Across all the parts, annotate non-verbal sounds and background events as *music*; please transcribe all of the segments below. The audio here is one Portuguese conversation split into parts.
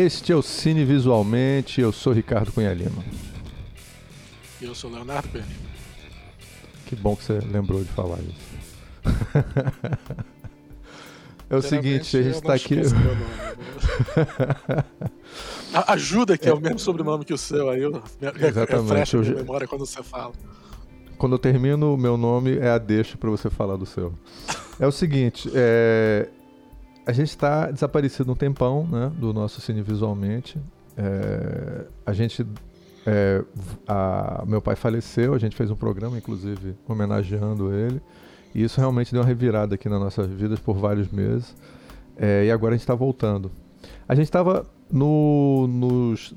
Este é o Cine Visualmente, eu sou Ricardo Cunha Lima. E eu sou Leonardo Cunha Lima. Que bom que você lembrou de falar isso. *laughs* é o seguinte, a gente está aqui. Nome, *laughs* Ajuda que é o mesmo sobrenome que o seu, aí eu Exatamente. eu... memória quando você fala. Quando eu termino o meu nome, é a deixa para você falar do seu. É o seguinte, é... a gente está desaparecido um tempão, né, do nosso cine visualmente. É... A gente é, a, meu pai faleceu, a gente fez um programa, inclusive, homenageando ele. E isso realmente deu uma revirada aqui nas nossas vidas por vários meses. É, e agora a gente está voltando. A gente estava no,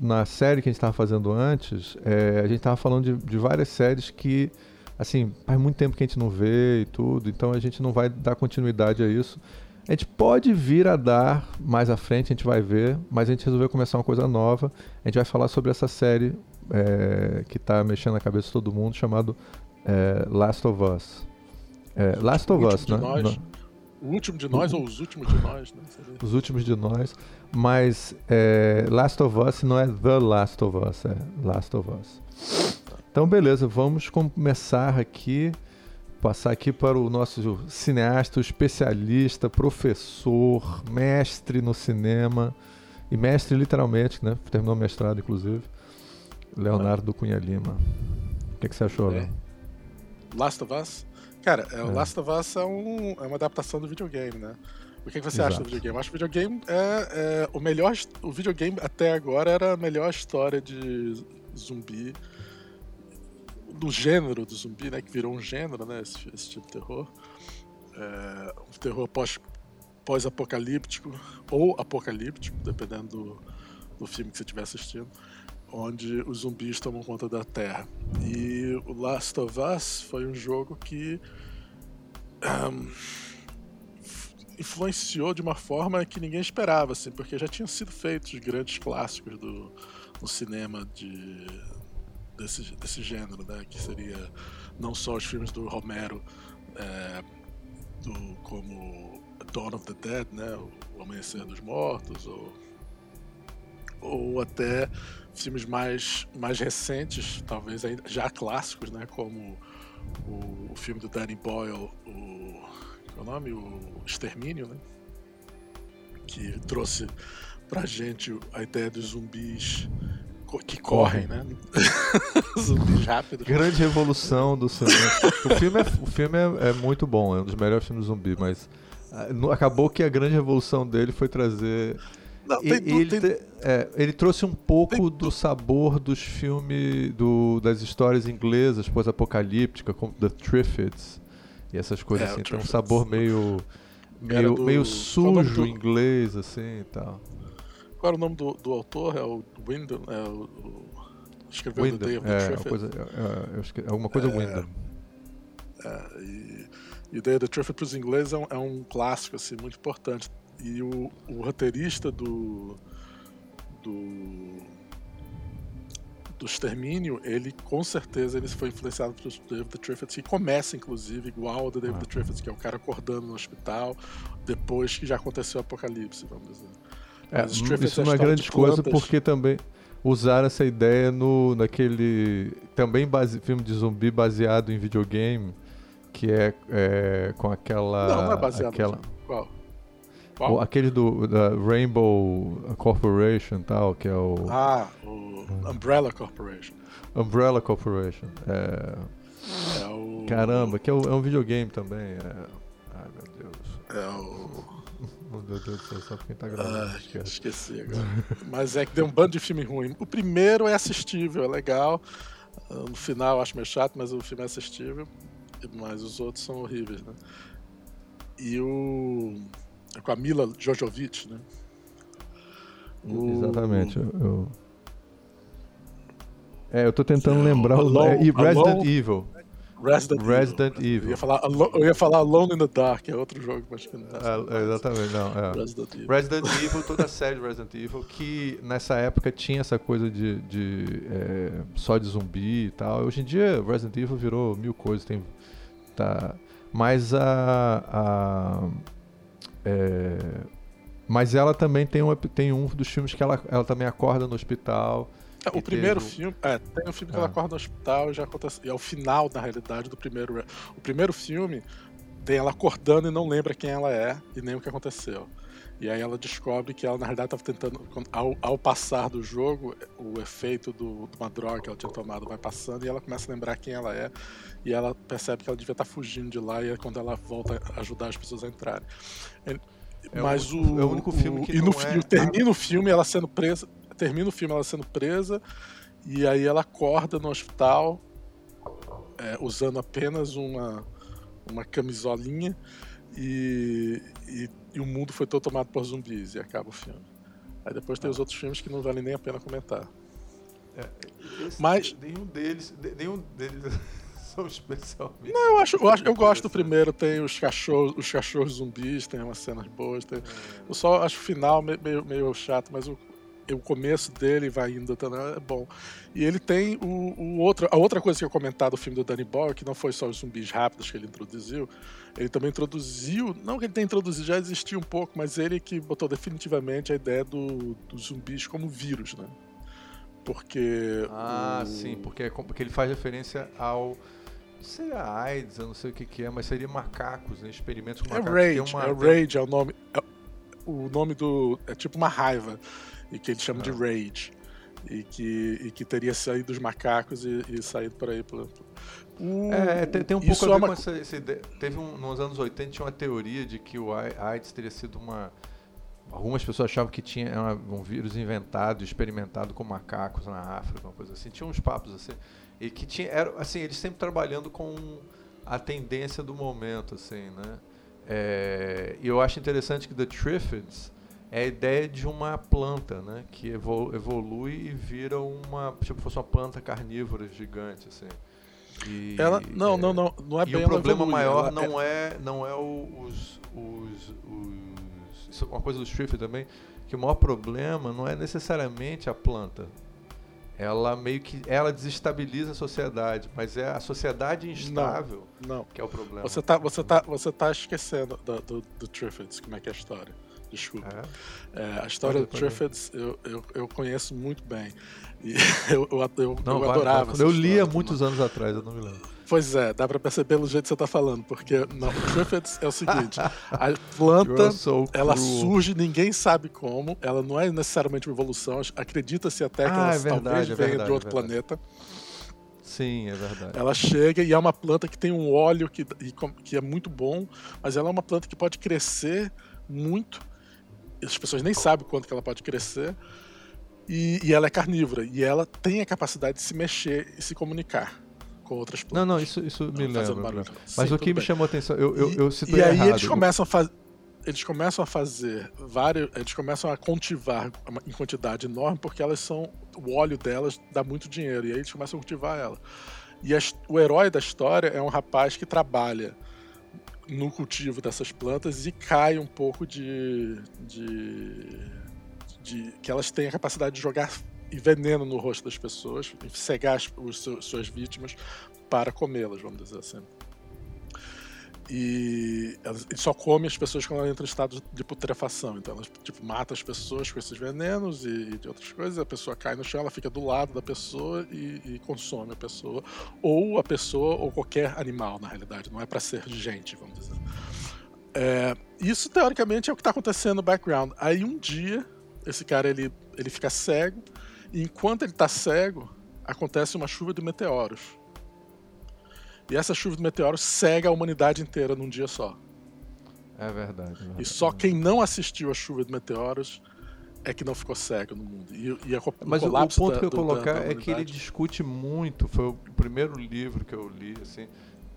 na série que a gente estava fazendo antes, é, a gente estava falando de, de, várias séries que, assim, faz muito tempo que a gente não vê e tudo, então a gente não vai dar continuidade a isso. A gente pode vir a dar mais à frente, a gente vai ver, mas a gente resolveu começar uma coisa nova. A gente vai falar sobre essa série é, que está mexendo na cabeça de todo mundo, chamado é, Last of Us. É, Last of Us, né? Nós, o último de nós o, ou os últimos de nós, né? Os últimos de nós. Mas é, Last of Us não é The Last of Us, é Last of Us. Então, beleza, vamos começar aqui, passar aqui para o nosso cineasta, especialista, professor, mestre no cinema, e mestre literalmente, né? Terminou o mestrado, inclusive. Leonardo Cunha Lima. O que, que você achou, é. Last of Us? Cara, é, o é. Last of Us é, um, é, uma adaptação do videogame, né? O que, que você Exato. acha do videogame? Eu acho que o videogame é, é, o melhor. O videogame até agora era a melhor história de zumbi. Do gênero do zumbi, né? Que virou um gênero, né? Esse, esse tipo de terror. É, um terror pós, pós-apocalíptico ou apocalíptico, dependendo do, do filme que você estiver assistindo onde os zumbis tomam conta da Terra. E o Last of Us foi um jogo que um, influenciou de uma forma que ninguém esperava, assim, porque já tinham sido feitos grandes clássicos do, no cinema de, desse, desse gênero, né? Que seria não só os filmes do Romero, é, do, como Dawn of the Dead, né? O Amanhecer dos Mortos, ou, ou até filmes mais, mais recentes, talvez já clássicos, né? Como o, o filme do Danny Boyle, o, é o nome? O Extermínio, né? Que trouxe pra gente a ideia dos zumbis que correm, né? *laughs* zumbis rápidos. Grande revolução do cinema. o filme, é, o filme é, é, muito bom, é um dos melhores filmes de zumbi, mas ah, acabou que a grande revolução dele foi trazer não, tem, ele, tem... é, ele, trouxe um pouco tem... do sabor dos filmes, do, das histórias inglesas pós-apocalípticas, como The Triffids e essas coisas é, assim. Tem um sabor meio, meio, do... meio sujo inglês, assim e tal. Qual era o nome do, do autor? É o Wyndham? É o, o... Escreveu Wyndham, The Day of the é, Coisa, é, é, escrevi, alguma coisa é, Wyndham. É, e, e Day of the Triffids para os ingleses é um, é um clássico assim, muito importante e o, o roteirista do, do do Extermínio, ele com certeza ele foi influenciado pelo David Triffids, que começa inclusive igual ao do David ah. Triffids, que é o cara acordando no hospital depois que já aconteceu o apocalipse, vamos dizer. É, isso não é grande coisa porque também usaram essa ideia no naquele também base, filme de zumbi baseado em videogame que é, é com aquela não, não é baseado aquela qual qual? Aquele do da Rainbow Corporation tal, que é o. Ah, o Umbrella Corporation. Umbrella Corporation. É... é o... Caramba, que é, o, é, um videogame também. É... Ai meu Deus. É o. Meu Deus do céu, só quem tá gravando. Ah, esqueci agora. Mas é que deu um bando de filme ruim. O primeiro é assistível, é legal. Ah, no final eu acho meio chato, mas o filme é assistível. Mas os outros são horríveis, né? E o. É com a Mila Jojovic, né? O... Exatamente. Eu, eu... É, eu tô tentando lembrar o. É, e Resident Alone, Evil. Resident, Resident Evil. Evil. Eu, ia falar, eu ia falar Alone in the Dark, é outro jogo, mas que não é. é exatamente, não. É. Resident Evil. Resident Evil, toda a série Resident Evil, que nessa época tinha essa coisa de, de é, só de zumbi e tal. Hoje em dia, Resident Evil virou mil coisas. Tem, tá, mas a, a é, Mas ela também tem um, tem um dos filmes que ela, ela também acorda no hospital. É, o primeiro teve... filme. É, tem um filme que ela é. acorda no hospital e já acontece. E é o final, na realidade, do primeiro. O primeiro filme tem ela acordando e não lembra quem ela é e nem o que aconteceu. E aí ela descobre que ela, na realidade, estava tentando. Ao, ao, passar do jogo, o efeito do, de uma droga que ela tinha tomado vai passando e ela começa a lembrar quem ela é. E ela percebe que ela devia estar tá fugindo de lá e é quando ela volta a ajudar as pessoas a entrarem. É Mas o, o, é o único filme que. E no, é... termina o filme ela sendo presa. Termina o filme ela sendo presa. E aí ela acorda no hospital é, usando apenas uma, uma camisolinha e, e, e, o mundo foi todo tomado por zumbis e acaba o filme. Aí depois tem ah. os outros filmes que não valem nem a pena comentar. É, Mas nenhum deles, nenhum deles *laughs* são especialmente. Não, eu acho, eu, acho, eu gosto do primeiro, tem os cachorros, os cachorros zumbis, tem umas cenas boas. Tem... É. Eu só acho o final meio, meio chato, mas o, o começo dele vai indo também é bom. E ele tem o, o outro, a outra coisa que eu comentar do filme do Danny Boyle, que não foi só os zumbis rápidos que ele introduziu, ele também introduziu, não que ele tenha introduzido, já existia um pouco, mas ele que botou definitivamente a ideia do, dos zumbis como vírus, né? Porque. Ah, o... sim, porque, é porque ele faz referência ao seria AIDS, eu não sei o que, que é, mas seria macacos, né? experimentos com é macacos. Rage, uma... É Rage, é o nome. É, o nome do. É tipo uma raiva e que eles chamam ah. de Rage. E que, e que teria saído dos macacos e, e saído por aí. Por, uh, é, tem, tem um pouco a ver é uma... com essa, essa, ideia. Teve um, nos anos 80 tinha uma teoria de que o AIDS teria sido uma. Algumas pessoas achavam que tinha um vírus inventado, experimentado com macacos na África, uma coisa assim. Tinha uns papos assim. E que tinha. Era, assim, eles sempre trabalhando com a tendência do momento, assim, né? É, e eu acho interessante que The Triffids é a ideia de uma planta, né? Que evolui e vira uma, tipo, fosse uma planta carnívora gigante, assim. E, ela, não, é, não, não, não é bem. E o problema evolui, maior não é, é, não é os, os, os, isso é uma coisa do Striff também, que o maior problema não é necessariamente a planta. Ela meio que ela desestabiliza a sociedade, mas é a sociedade instável não, não. que é o problema. Você tá, você tá, você tá esquecendo do, do, do Triffids, como é que é a história desculpa. É. É, a história do Triffids eu, eu, eu, conheço muito bem. E *laughs* eu, eu, eu, não, eu adorava. Vai, eu li há muitos anos atrás, eu não me lembro. Pois é, dá pra perceber pelo jeito que você tá falando, porque não, o Triffids é o seguinte: *laughs* a planta so ela surge, ninguém sabe como, ela não é necessariamente uma evolução, acredita-se até que ah, ela é verdade, talvez é venha verdade, de outro é planeta. Sim, é verdade. Ela chega e é uma planta que tem um óleo que, que é muito bom, mas ela é uma planta que pode crescer muito as pessoas nem sabem quanto que ela pode crescer. E, e, ela é carnívora. E ela tem a capacidade de se mexer e se comunicar com outras plantas. Não, não, isso, isso me lembra. Mas Sim, o que me bem. chamou a atenção, eu, eu, eu E aí errado. eles começam a fazer. Eles começam a fazer vários. Eles começam a cultivar em quantidade enorme porque elas são. O óleo delas dá muito dinheiro. E aí eles começam a cultivar ela. E as, o herói da história é um rapaz que trabalha no cultivo dessas plantas e cai um pouco de, de, de que elas têm a capacidade de jogar veneno no rosto das pessoas, cegar as, os, suas vítimas para comê-las, vamos dizer assim. E ele só come as pessoas quando ela entra em estado de putrefação. Então, ela tipo, mata as pessoas com esses venenos e, e de outras coisas. A pessoa cai no chão, ela fica do lado da pessoa e, e consome a pessoa. Ou a pessoa, ou qualquer animal, na realidade. Não é para ser gente, vamos dizer. É, isso, teoricamente, é o que está acontecendo no background. Aí, um dia, esse cara ele, ele fica cego. E enquanto ele está cego, acontece uma chuva de meteoros e essa chuva de meteoros cega a humanidade inteira num dia só. É verdade. É verdade. E só quem não assistiu a chuva de meteoros é que não ficou cego no mundo. E, e a, Mas o, o ponto da, que eu colocar é que ele discute muito, foi o primeiro livro que eu li, assim,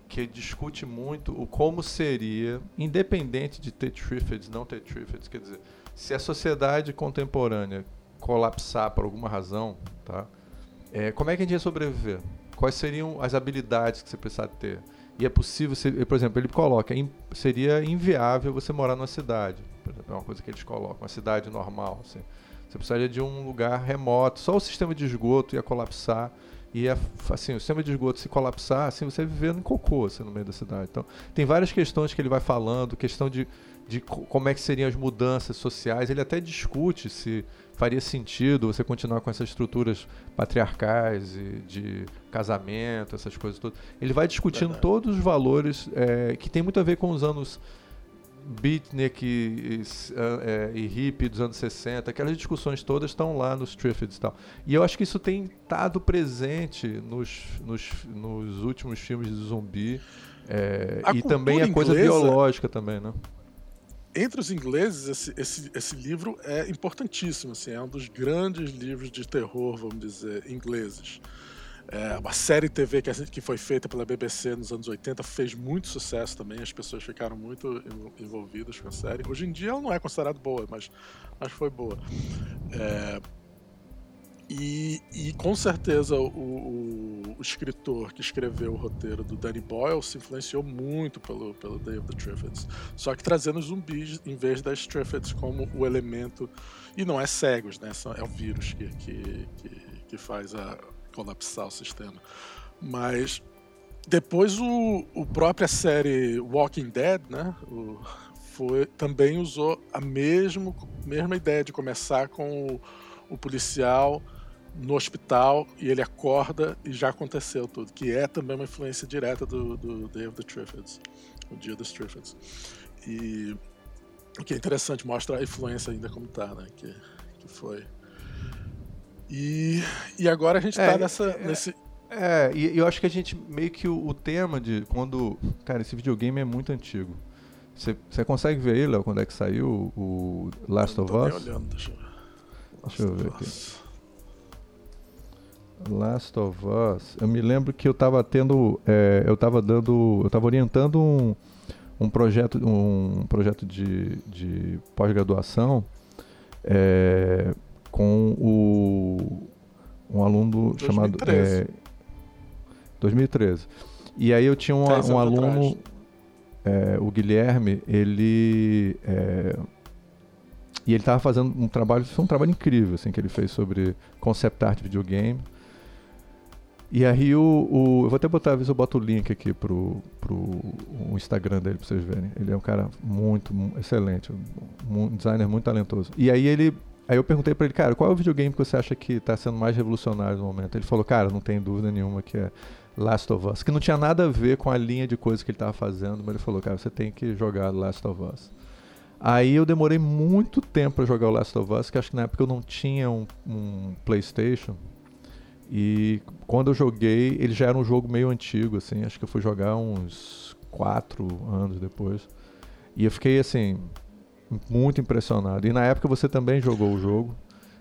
que discute muito o como seria, independente de ter Triffids, não ter Triffids, quer dizer, se a sociedade contemporânea colapsar por alguma razão, tá? É, como é que a gente ia sobreviver? Quais seriam as habilidades que você precisa ter. E é possível, por exemplo, ele coloca, seria inviável você morar numa cidade. Por exemplo, é uma coisa que eles colocam, uma cidade normal. Assim. Você precisaria de um lugar remoto, só o sistema de esgoto ia colapsar. E assim, o sistema de esgoto se colapsar, assim, você viver em cocô assim, no meio da cidade. Então, tem várias questões que ele vai falando, questão de de como é que seriam as mudanças sociais. Ele até discute se faria sentido você continuar com essas estruturas patriarcais e de casamento, essas coisas todas. Ele vai discutindo Verdade. todos os valores é, que tem muito a ver com os anos beatnik e, e, é, e hippie dos anos 60, aquelas discussões todas estão lá nos Triffids e tal. E eu acho que isso tem estado presente nos, nos, nos últimos filmes de zumbi. É, e também a coisa inglesa, biológica também, né? Entre os ingleses, esse, esse, esse livro é importantíssimo, assim, é um dos grandes livros de terror, vamos dizer, ingleses. É, uma série TV que, que foi feita pela BBC nos anos 80 fez muito sucesso também, as pessoas ficaram muito envolvidas com a série. Hoje em dia ela não é considerada boa, mas, foi boa. É, e, e, com certeza o, o, o, escritor que escreveu o roteiro do Danny Boyle se influenciou muito pelo, pelo Day of the Triffids. Só que trazendo zumbis em vez das Triffids como o elemento. E não é cegos, né? É o vírus que, que, que, que faz a, colapsar o sistema. Mas depois o, o própria série Walking Dead, né? O, foi, também usou a mesmo, mesma ideia de começar com o, o policial no hospital e ele acorda e já aconteceu tudo, que é também uma influência direta do, do Day of the Triffids, o dia dos Triffids. E o que é interessante, mostra a influência ainda como tá, né? Que, que foi e, e agora a gente está é, nessa. É, nesse... é, e eu acho que a gente meio que o, o, tema de quando. Cara, esse videogame é muito antigo. Você consegue ver aí, Léo, quando é que saiu o Last of Us? Olhando, deixa eu ver. Deixa eu ver aqui. Last of Us. Eu me lembro que eu estava tendo. É, eu estava dando. Eu estava orientando um, um projeto, um projeto de, de pós-graduação. É, com o, um aluno 2013. chamado. É, 2013. E aí eu tinha um, um aluno, é, o Guilherme, ele. E ele estava fazendo um trabalho, foi um trabalho incrível assim, que ele fez sobre concept art videogame. E aí o, o, Eu vou até botar, às eu boto o link aqui pro, pro o Instagram dele pra vocês verem. Ele é um cara muito, excelente, um designer muito talentoso. E aí ele Aí eu perguntei para ele, cara, qual é o videogame que você acha que está sendo mais revolucionário no momento? Ele falou, cara, não tem dúvida nenhuma que é Last of Us, que não tinha nada a ver com a linha de coisas que ele estava fazendo, mas ele falou, cara, você tem que jogar Last of Us. Aí eu demorei muito tempo para jogar o Last of Us, que acho que na época eu não tinha um, um, PlayStation. E quando eu joguei, ele já era um jogo meio antigo, assim. Acho que eu fui jogar uns quatro anos depois. E eu fiquei assim, muito impressionado. E na época você também jogou o jogo.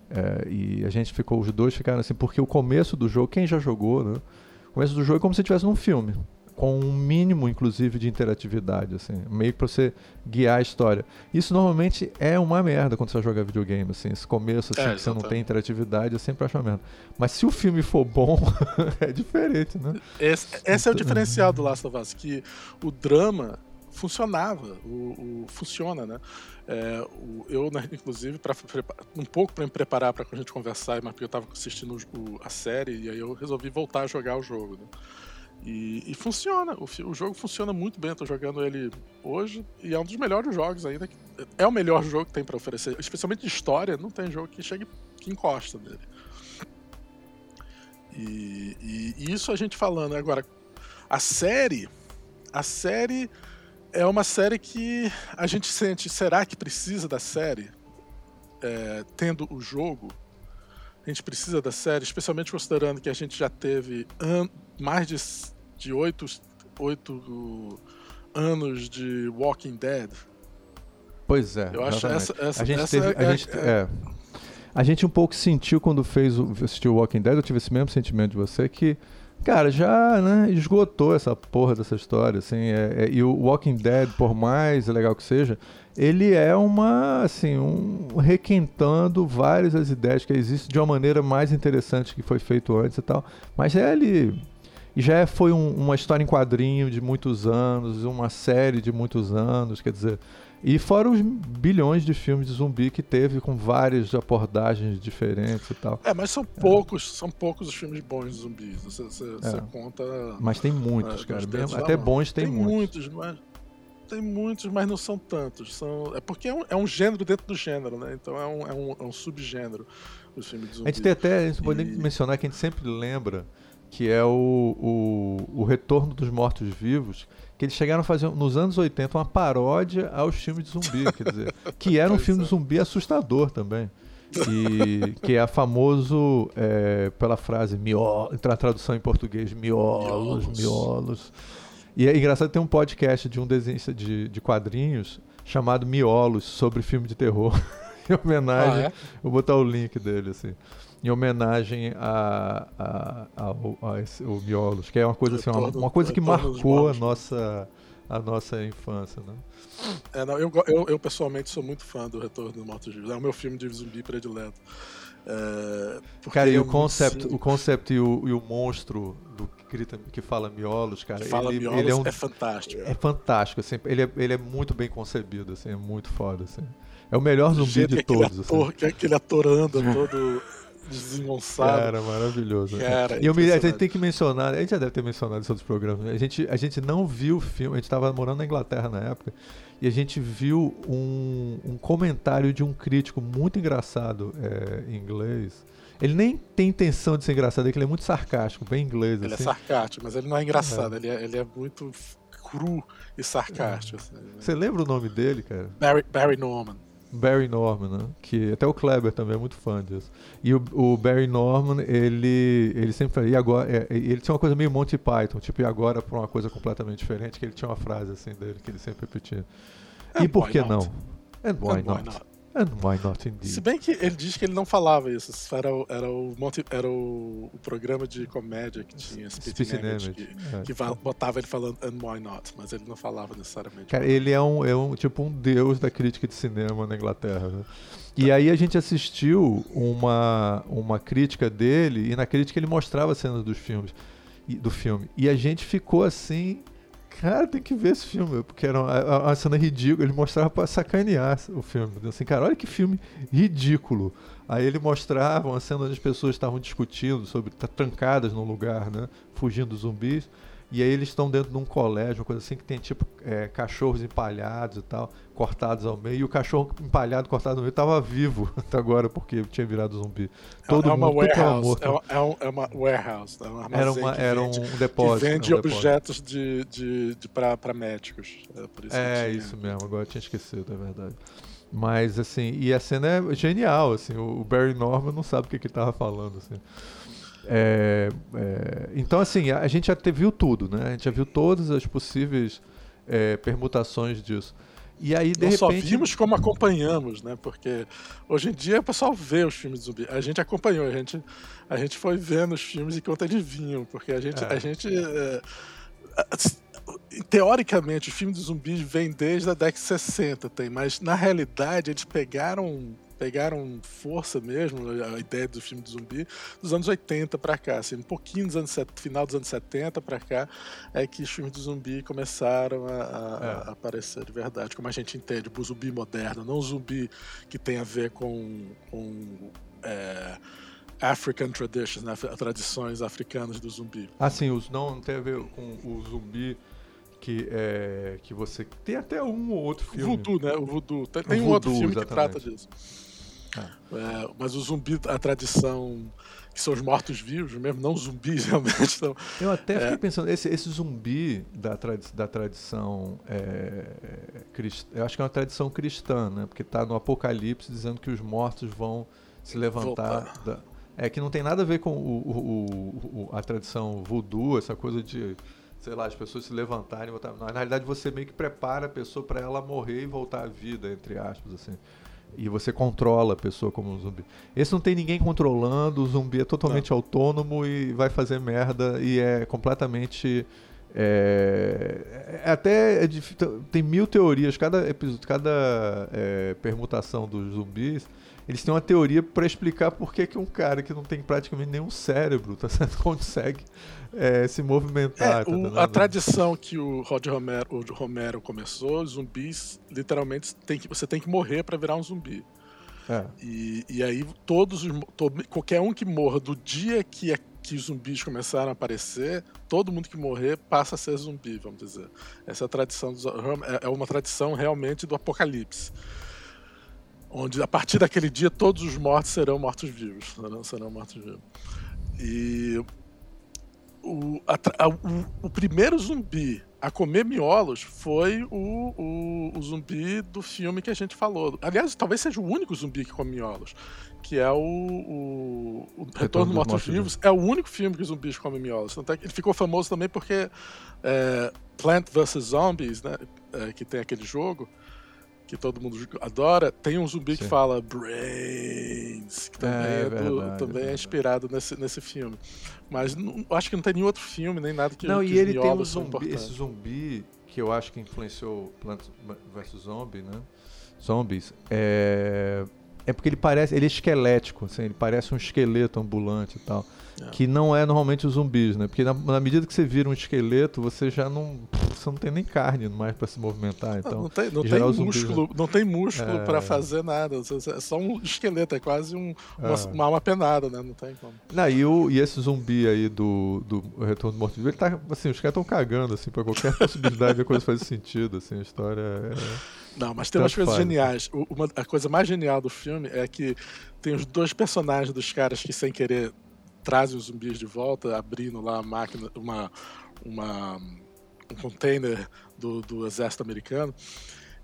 É, e a gente ficou, os dois ficaram assim, porque o começo do jogo, quem já jogou, né? O começo do jogo é como se estivesse num filme. Com um mínimo, inclusive, de interatividade, assim, meio que pra você guiar a história. Isso normalmente é uma merda quando você joga videogame, assim, esse começo, assim, é, que você não tem interatividade, eu sempre acho uma merda. Mas se o filme for bom, *laughs* é diferente, né? Esse, esse é o então, diferencial do Last of Us, que o drama funcionava, o, o funciona, né? É, o, eu, né, inclusive, pra, um pouco para me preparar para a gente conversar, mas porque eu estava assistindo o, a série e aí eu resolvi voltar a jogar o jogo. Né? E, e, funciona, o, o, jogo funciona muito bem. Estou jogando ele hoje e é um dos melhores jogos ainda. É o melhor jogo que tem para oferecer, especialmente de história. Não tem jogo que chegue, que encosta nele. E, e, e isso a gente falando agora, a série, a série é uma série que a gente sente, será que precisa da série? É, tendo o jogo, a gente precisa da série, especialmente considerando que a gente já teve mais de, de oito, oito anos de Walking Dead. Pois é. Eu acho essa, essa, a gente essa teve, é, a gente, é, é. A gente um pouco sentiu quando fez o, assistiu Walking Dead, eu tive esse mesmo sentimento de você, que Cara, já né, esgotou essa porra dessa história, assim, é, é, e o Walking Dead, por mais legal que seja, ele é uma, assim, um requentando várias das ideias que existem de uma maneira mais interessante que foi feito antes e tal, mas é ele e já foi um, uma história em quadrinho de muitos anos, uma série de muitos anos, quer dizer, e fora os bilhões de filmes de zumbi que teve com várias abordagens diferentes e tal. É, mas são poucos, é. são poucos os filmes bons de zumbis. Você, você, é. você conta. Mas tem muitos, é, cara. Mesmo, até bons tem, tem muitos. muitos mas... tem muitos, mas não são tantos. São, é porque é um, é um gênero dentro do gênero, né? Então é um, é um, é um subgênero os filmes de zumbi. A gente tem até, a gente pode nem mencionar que a gente sempre lembra que é o, o, o Retorno dos Mortos-Vivos, que eles chegaram a fazer nos anos 80 uma paródia aos filmes de zumbi, quer dizer, *laughs* que era um filme de zumbi assustador também. E, que é famoso é, pela frase miolo, a tradução em português, miolos, miolos. miolos. E é engraçado tem um podcast de um desenhista de, de quadrinhos chamado Miolos sobre filme de terror. *laughs* em homenagem. Ah, é? Vou botar o link dele, assim. Em homenagem a, a, a, a esse, Miolos, que é uma coisa assim, uma, uma coisa que marcou a nossa, a nossa infância, né? É, não, eu, eu, eu, pessoalmente sou muito fã do Retorno dos Mortos Vivos. É o meu filme de zumbi predileto. É, cara, e é o concept, o concept e o, e o monstro do que, grita, que fala miolos, cara, que fala ele, miolos ele é, um, é fantástico. É fantástico, assim, ele, é, ele é muito bem concebido, assim, é muito foda, assim. É o melhor zumbi de todos. Ator, assim. Que aquele ator anda *laughs* todo desengonçado. Cara, maravilhoso. Cara, e eu me, a gente tem que mencionar, a gente já deve ter mencionado isso em outros programas, né? a, gente, a gente não viu o filme, a gente estava morando na Inglaterra na época, e a gente viu um, um comentário de um crítico muito engraçado é, em inglês. Ele nem tem intenção de ser engraçado, é que ele é muito sarcástico, bem inglês. Ele é assim. é sarcástico, mas ele não é engraçado, é. Ele, é, ele é muito cru e sarcástico. É. Assim, né? Você lembra o nome dele, cara? Barry, Barry Norman. Barry Norman, né? que até o Kleber também é muito fã disso. E o, o Barry Norman, ele, ele sempre fala, e agora, é, ele tinha uma coisa meio Monty Python, tipo, e agora para uma coisa completamente diferente, que ele tinha uma frase assim dele que ele sempre repetia. And e por que not? não? And why, And not? why not? And why not indeed? Se bem que ele diz que ele não falava isso. Era o, era o, Monty, era o, o programa de comédia que tinha Spitting Image, que, é. que botava ele falando and why not, mas ele não falava necessariamente. Cara, ele é um, é um tipo um deus da crítica de cinema na Inglaterra. Né? E aí a gente assistiu uma, uma crítica dele, e na crítica ele mostrava cenas dos filmes, do filme. E a gente ficou assim Cara, tem que ver esse filme, porque era uma, uma cena ridícula. Ele mostrava pra sacanear o filme. Assim, cara, olha que filme ridículo. Aí ele mostrava uma cena onde as pessoas estavam discutindo sobre tá trancadas num lugar, né? Fugindo dos zumbis. E aí eles estão dentro de um colégio, uma coisa assim, que tem tipo é, cachorros empalhados e tal, cortados ao meio. E o cachorro empalhado, cortado no meio, estava vivo *laughs* até agora, porque tinha virado zumbi. É, Todo é uma mundo, warehouse. É, é, um, é, uma warehouse. É uma era, uma, era um depósito. Que vende um objetos de, de, de para médicos. É, isso, é isso mesmo, agora eu tinha esquecido, é verdade. Mas assim, e a cena é genial, assim, o Barry Norman não sabe o que, que ele tava falando, assim. É, é, então, assim, a, a, gente já te, viu tudo, né? A gente já viu todas as possíveis é, permutações disso. E aí, de Não repente. só vimos como acompanhamos, né? Porque hoje em dia o pessoal vê os filmes de zumbi. A gente acompanhou, a gente, a gente foi vendo os filmes enquanto eles vinham, porque a gente. A é. gente é, teoricamente, os filmes de zumbis vêm desde a década de 60, tem, mas na realidade eles pegaram pegaram força mesmo, a ideia do filme de zumbi, dos anos 80 para cá. Assim, um pouquinho dos anos final dos anos 70 para cá é que os filmes de zumbi começaram a, a, é. a, aparecer de verdade, como a gente entende, o zumbi moderno, não o zumbi que tem a ver com. com é, African traditions, né? tradições africanas do zumbi. Ah, sim, os, não tem a ver com o zumbi que é que você tem até um ou outro filme. O voodoo, né? O voodoo. Tem, tem um outro filme exatamente. que trata disso. É, mas o zumbi, a tradição que são os mortos-vivos mesmo, não zumbis *laughs* realmente. Então, eu até fiquei é. pensando, esse, esse zumbi da, tradi da tradição é, crist... eu acho que é uma tradição cristã, né? Porque está no Apocalipse dizendo que os mortos vão se levantar. Da... É que não tem nada a ver com o, o, o, a tradição voodoo, essa coisa de sei lá, as pessoas se levantarem e voltar. Na realidade, você meio que prepara a pessoa para ela morrer e voltar à vida, entre aspas, assim. E você controla a pessoa como um zumbi. Esse não tem ninguém controlando, o zumbi é totalmente não. autônomo e vai fazer merda e é completamente. É, é até é tem mil teorias, cada episódio, cada é, permutação dos zumbis eles têm uma teoria para explicar por que, que um cara que não tem praticamente nenhum cérebro tá certo? *laughs* consegue é, se movimentar. É, tá o, a tradição que o Rod Romero, o Romero começou, zumbis, literalmente, tem que, você tem que morrer para virar um zumbi. É. E, e aí todos todo, qualquer um que morra do dia que, é, que os zumbis começaram a aparecer, todo mundo que morrer passa a ser zumbi, vamos dizer. Essa é tradição dos, é, é uma tradição realmente do apocalipse. Onde a partir daquele dia todos os mortos serão mortos-vivos. Serão, serão mortos-vivos. E o, a, a, o, o, primeiro zumbi a comer miolos foi o, o, o, zumbi do filme que a gente falou. Aliás, talvez seja o único zumbi que come miolos, que é o, o, o Retorno dos Mortos-Vivos. É o único filme que os zumbis comem miolos. Ele ficou famoso também porque é, Plant vs. Zombies, né, é, que tem aquele jogo, que todo mundo adora, tem um zumbi Sim. que fala Brains, que também, é, é, do, verdade, também é, é inspirado nesse, nesse filme. Mas não, acho que não tem nenhum outro filme, nem nada que Não, que e ele tem um zumbi, esse zumbi que eu acho que influenciou Plants vs Zombie, né? Zombies. É, é porque ele parece, ele é esquelético, assim, ele parece um esqueleto ambulante e tal. É. Que não é normalmente os zumbis, né? Porque na, na, medida que você vira um esqueleto, você já não. Você não tem nem carne mais para se movimentar. Então, não, tem, não tem músculo, zumbis, não tem músculo é... para fazer nada. É só um esqueleto, é quase um, uma, é. uma alma penada, né? Não tem como. Não, e, o, e esse zumbi aí do, do Retorno do Morto Vivo, ele tá. Assim, os caras estão cagando assim, pra qualquer possibilidade de a coisa fazer sentido. Assim, a história é. Não, mas tem umas coisas faz. geniais. Uma, a coisa mais genial do filme é que tem os dois personagens dos caras que, sem querer, trazem os zumbis de volta, abrindo lá a máquina, uma, uma, um container do, do exército americano.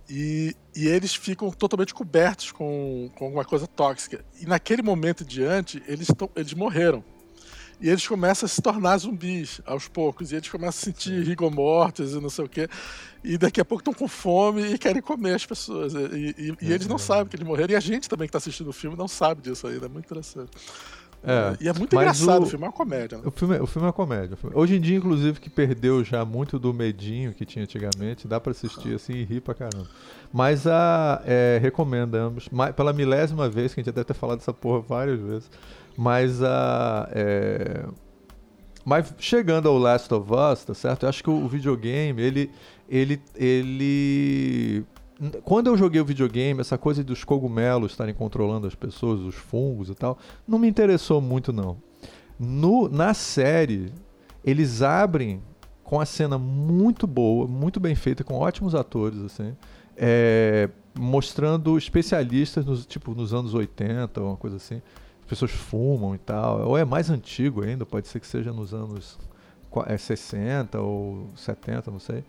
E, e, eles ficam totalmente cobertos com, com alguma coisa tóxica. E naquele momento diante, eles, tão, eles morreram. E eles começam a se tornar zumbis aos poucos. E eles começam a sentir rigor mortis e não sei o quê. E daqui a pouco estão com fome e querem comer as pessoas. E, e, e eles não sabem que eles morreram. E a gente também que está assistindo o filme não sabe disso ainda. É muito interessante. É, e é muito engraçado, o, o, filme é uma comédia. Né? O, filme, é, o filme é uma comédia. Hoje em dia, inclusive, que perdeu já muito do medinho que tinha antigamente, dá para assistir assim e rir pra caramba. Mas a, é, recomendamos, pela milésima vez, que a gente já deve ter falado dessa porra várias vezes, mas a. É, mas chegando ao Last of Us, tá certo? Eu acho que o, o videogame, ele, ele, ele quando eu joguei o videogame, essa coisa dos cogumelos estarem controlando as pessoas, os fungos e tal, não me interessou muito não. No, na série, eles abrem com a cena muito boa, muito bem feita, com ótimos atores, assim, é, mostrando especialistas nos, tipo, nos anos 80, uma coisa assim. As pessoas fumam e tal. Ou é mais antigo ainda, pode ser que seja nos anos 60 é, ou 70, não sei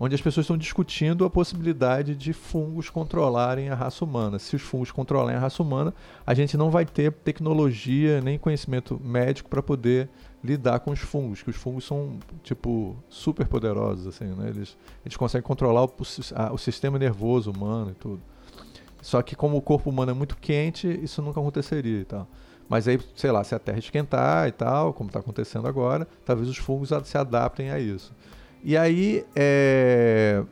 onde as pessoas estão discutindo a possibilidade de fungos controlarem a raça humana. Se os fungos controlarem a raça humana, a gente não vai ter tecnologia nem conhecimento médico para poder lidar com os fungos, que os fungos são tipo super poderosos assim, né? Eles eles conseguem controlar o, a, o sistema nervoso humano e tudo. Só que como o corpo humano é muito quente, isso nunca aconteceria e tal. Mas aí, sei lá, se a Terra esquentar e tal, como está acontecendo agora, talvez os fungos se adaptem a isso. E aí, é...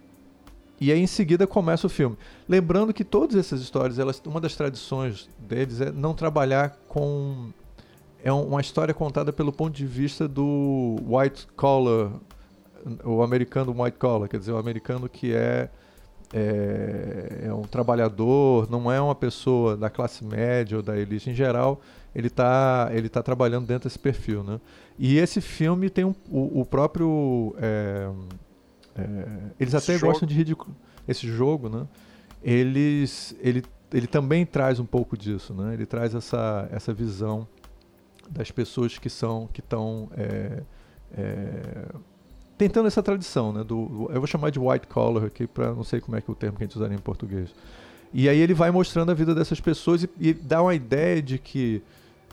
e aí em seguida começa o filme. Lembrando que todas essas histórias, elas, uma das tradições deles é não trabalhar com é uma história contada pelo ponto de vista do white collar, o americano white collar, quer dizer, o americano que é, é, é um trabalhador, não é uma pessoa da classe média ou da elite em geral, ele está ele tá trabalhando dentro desse perfil, né? E esse filme tem um, o, o próprio é, é, eles esse até jogo. gostam de ridículo esse jogo, né? Eles ele ele também traz um pouco disso, né? Ele traz essa essa visão das pessoas que são que estão é, é, tentando essa tradição, né? Do, eu vou chamar de white collar aqui para não sei como é que é o termo que a gente usaria em português. E aí ele vai mostrando a vida dessas pessoas e, e dá uma ideia de que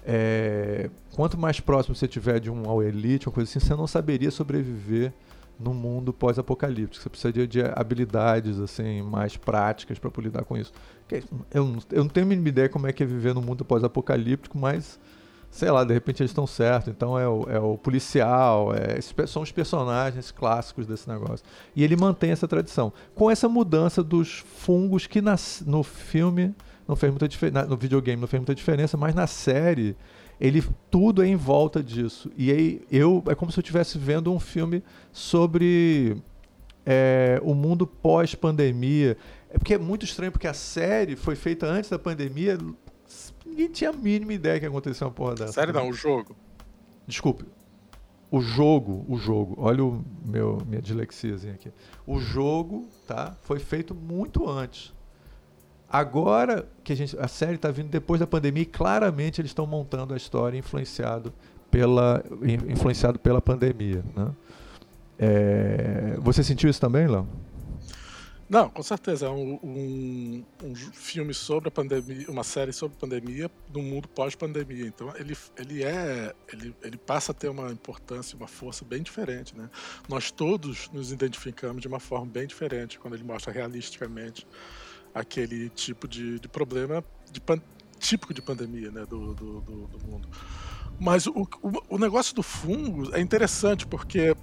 é, quanto mais próximo você tiver de um ao elite, uma coisa assim, você não saberia sobreviver no mundo pós-apocalíptico. Você precisaria de habilidades assim mais práticas para lidar com isso. Eu, eu não tenho a mínima ideia como é que é viver no mundo pós-apocalíptico, mas sei lá, de repente eles estão certos. Então é o, é o policial, é, são os personagens clássicos desse negócio. E ele mantém essa tradição. Com essa mudança dos fungos que nas, no filme não fez muita diferença. No videogame não fez muita diferença, mas na série ele tudo é em volta disso. E aí eu é como se eu estivesse vendo um filme sobre é, o mundo pós-pandemia. É porque é muito estranho, porque a série foi feita antes da pandemia. Ninguém tinha a mínima ideia que ia acontecer uma porra dessa. Série não, o jogo. Desculpe. O jogo, o jogo, olha o meu minha dislexiazinha aqui. O jogo, tá? Foi feito muito antes. Agora que a, gente, a série está vindo depois da pandemia, e claramente eles estão montando a história influenciado pela, influenciado pela pandemia. Né? É, você sentiu isso também, Léo? Não, com certeza. É um, um, um, filme sobre a pandemia, uma série sobre a pandemia no mundo pós-pandemia. Então ele, ele é. Ele, ele passa a ter uma importância, uma força bem diferente. Né? Nós todos nos identificamos de uma forma bem diferente quando ele mostra realisticamente aquele tipo de, de problema de pan, típico de pandemia né, do, do, do, do mundo. Mas o, o, o, negócio do fungo é interessante porque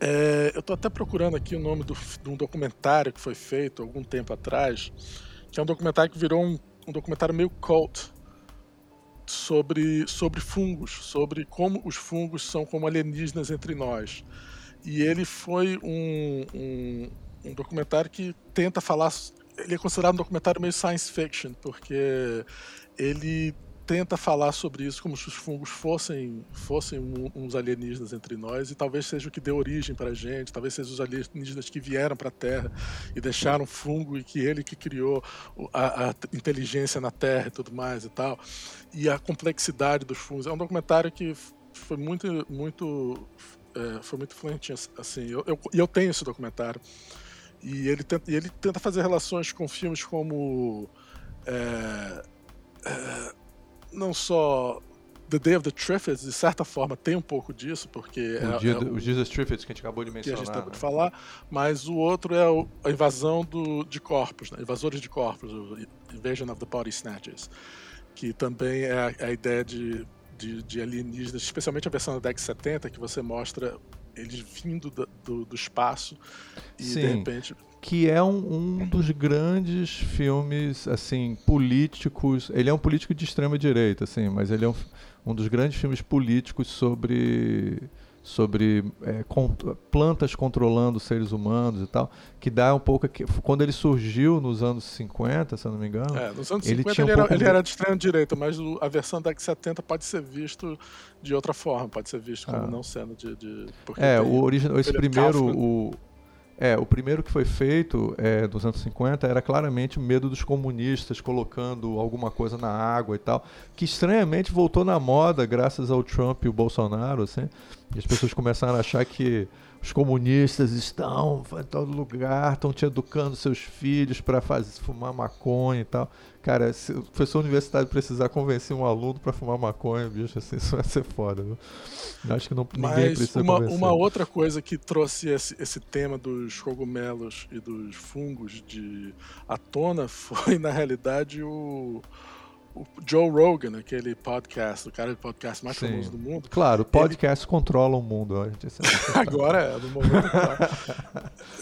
é, eu estou até procurando aqui o nome do, de um documentário que foi feito algum tempo atrás, que é um documentário que virou um, um documentário meio cult sobre, sobre fungos, sobre como os fungos são como alienígenas entre nós. E ele foi um, um, um documentário que tenta falar ele é considerado um documentário meio science fiction, porque ele tenta falar sobre isso como se os fungos fossem, fossem uns alienígenas entre nós e talvez seja o que deu origem para a gente, talvez sejam os alienígenas que vieram para a Terra e deixaram fungo e que ele que criou a, a, inteligência na Terra e tudo mais e tal. E a complexidade dos fungos. É um documentário que foi muito, muito, é, foi muito influente. Assim, eu, eu, eu tenho esse documentário. E ele tenta, e ele tenta fazer relações com filmes como. É, é, não só The Day of the Triffids, de certa forma, tem um pouco disso, porque. O, é, dia é o Jesus Triffids que a gente acabou de mencionar. Que a gente acabou né? de falar, mas o outro é o, a invasão do, de corpos, né? invasores de corpos, Invasion of the Body Snatchers, que também é a, é a ideia de, de, de alienígenas, especialmente a versão da década de 70, que você mostra eles vindo do, do, do espaço e Sim, de repente. Que é um, um dos grandes filmes assim políticos. Ele é um político de extrema direita, assim, mas ele é um, um dos grandes filmes políticos sobre sobre é, plantas controlando seres humanos e tal, que dá um pouco. Quando ele surgiu nos anos 50, se eu não me engano. É, nos anos ele 50 ele, um era, ele era, de direita, mas a versão da década de 70 pode ser visto de outra forma, pode ser visto como ah. não sendo de. de é, o original, esse primeiro. O, é, o primeiro que foi feito é, nos anos 50 era claramente o medo dos comunistas colocando alguma coisa na água e tal, que estranhamente voltou na moda graças ao Trump e o Bolsonaro, assim. E as pessoas começaram a achar que os comunistas estão em todo lugar, estão te educando seus filhos para fumar maconha e tal. Cara, se o professor universitário precisar convencer um aluno para fumar maconha, bicho, assim, *laughs* isso vai ser foda, viu? Eu acho que não, Mas ninguém precisa uma, convencer. uma outra coisa que trouxe esse, esse tema dos cogumelos e dos fungos de à tona *laughs* foi, na realidade, o o Joe Rogan, aquele podcast, o cara de podcast mais Sim. famoso do mundo. Claro, podcast ele... controla o mundo. A gente *laughs* Agora é, no momento.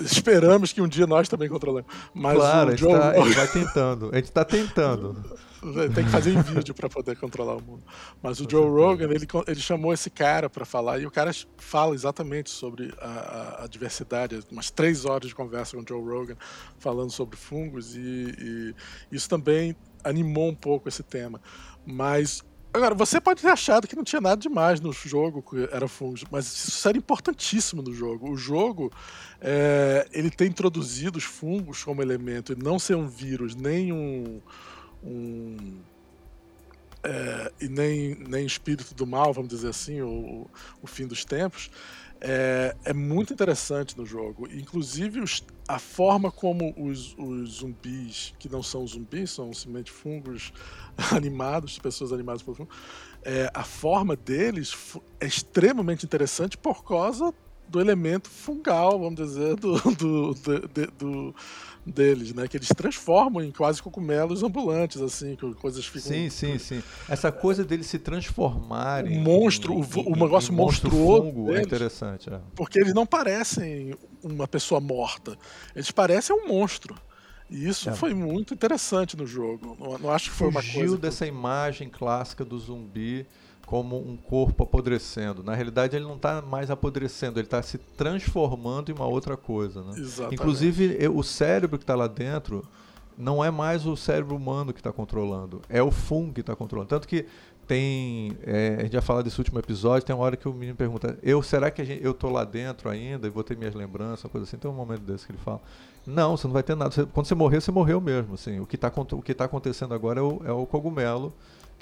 Esperamos que um dia nós também controlemos. Mas claro, o Joe tá, ele vai tentando. A gente está tentando. Tem que fazer em vídeo para poder controlar o mundo. Mas o Joe Rogan, ele, ele chamou esse cara para falar e o cara fala exatamente sobre a, a, a, diversidade. Umas três horas de conversa com o Joe Rogan falando sobre fungos e, e isso também animou um pouco esse tema. Mas Agora, você pode ter achado que não tinha nada demais no jogo que era fungos, mas isso era importantíssimo no jogo. O jogo, é, ele tem introduzido os fungos como elemento e não ser um vírus, nem um... um é, e nem, nem espírito do mal, vamos dizer assim, o, o fim dos tempos, é, é muito interessante no jogo. Inclusive os, a forma como os, os, zumbis, que não são zumbis, são simplesmente fungos *laughs* animados, pessoas animadas por fungos, é, a forma deles é extremamente interessante por causa do elemento fungal, vamos dizer, do, do, do, do deles, né? Que eles transformam em quase cogumelos ambulantes, assim, que coisas ficam. Sim, sim, sim. Essa coisa deles se transformarem. O monstro, em, o, o negócio monstruoso. Fungo é deles, é interessante, é. Porque eles não parecem uma pessoa morta. Eles parecem um monstro. E isso é. foi muito interessante no jogo. Não, não acho que foi Fugiu uma coisa. dessa imagem clássica do zumbi como um corpo apodrecendo. Na realidade, ele não está mais apodrecendo, ele está se transformando em uma outra coisa. Né? Exatamente. Inclusive, o cérebro que está lá dentro não é mais o cérebro humano que está controlando, é o fungo que está controlando. Tanto que tem. É, a gente já falou desse último episódio, tem uma hora que o menino pergunta, eu, será que gente, eu tô lá dentro ainda e vou ter minhas lembranças, uma coisa assim, tem um momento desse que ele fala. Não, você não vai ter nada. Você, quando você morrer, você morreu mesmo. Assim. O que está tá acontecendo agora é o, é o cogumelo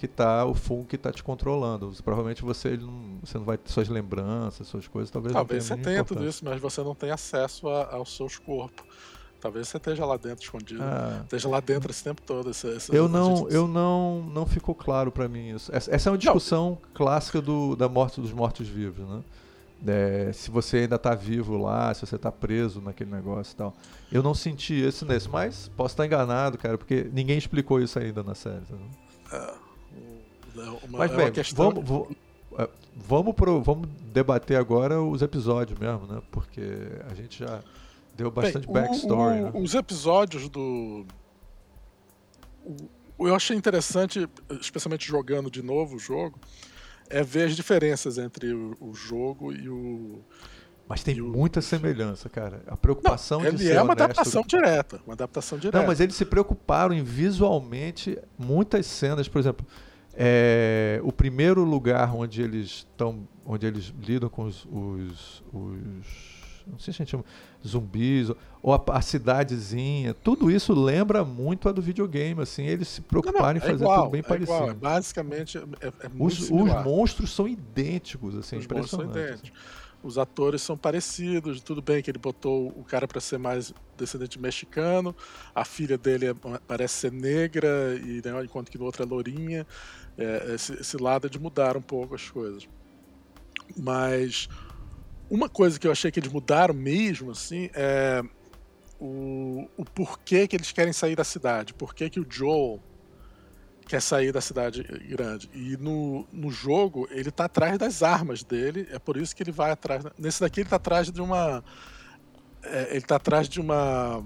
que tá o fungo que está te controlando. Provavelmente você não, você não vai ter suas lembranças, suas coisas, talvez Talvez você tenha tudo isso, mas você não tem acesso a, aos seus corpos. Talvez você esteja lá dentro escondido. Ah. Esteja lá dentro esse tempo todo. Esse, esse, eu não, eu não, não ficou claro para mim isso. Essa, essa, é uma discussão não. clássica do, da morte dos mortos-vivos, né? É, se você ainda está vivo lá, se você está preso naquele negócio e tal. Eu não senti isso nesse, mas posso estar enganado, cara, porque ninguém explicou isso ainda na série. Né? É, uma, mas é bem, questão... vamos, vamos, é, vamos, pro, vamos debater agora os episódios mesmo, né? Porque a gente já deu bastante bem, backstory. O, o, né? Os episódios do. O, eu achei interessante, especialmente jogando de novo o jogo é ver as diferenças entre o, o jogo e o. Mas tem muita semelhança, cara. A preocupação não, de ele é uma adaptação direta, uma adaptação direta. Não, mas eles se preocuparam em visualmente muitas cenas, por exemplo, é, o primeiro lugar onde eles estão, onde eles lidam com os, os, os não sei se a gente chama zumbis, ou a, a, cidadezinha, tudo isso lembra muito a do videogame, assim, eles se preocuparam não, não, é em fazer igual, tudo bem é parecido. Igual, basicamente é, é os, os, monstros são idênticos, assim, os impressionante. São idênticos. Assim. Os atores são parecidos, tudo bem que ele botou o cara para ser mais descendente mexicano, a filha dele é, parece ser negra, e né, enquanto que no outro é lourinha. É, esse, esse lado é de mudar um pouco as coisas. Mas uma coisa que eu achei que eles mudaram mesmo, assim, é o, o porquê que eles querem sair da cidade. Por que, o Joel quer sair da cidade grande. E no, no jogo, ele tá atrás das armas dele, é por isso que ele vai atrás. Nesse daqui, ele tá atrás de uma. É, ele tá atrás de uma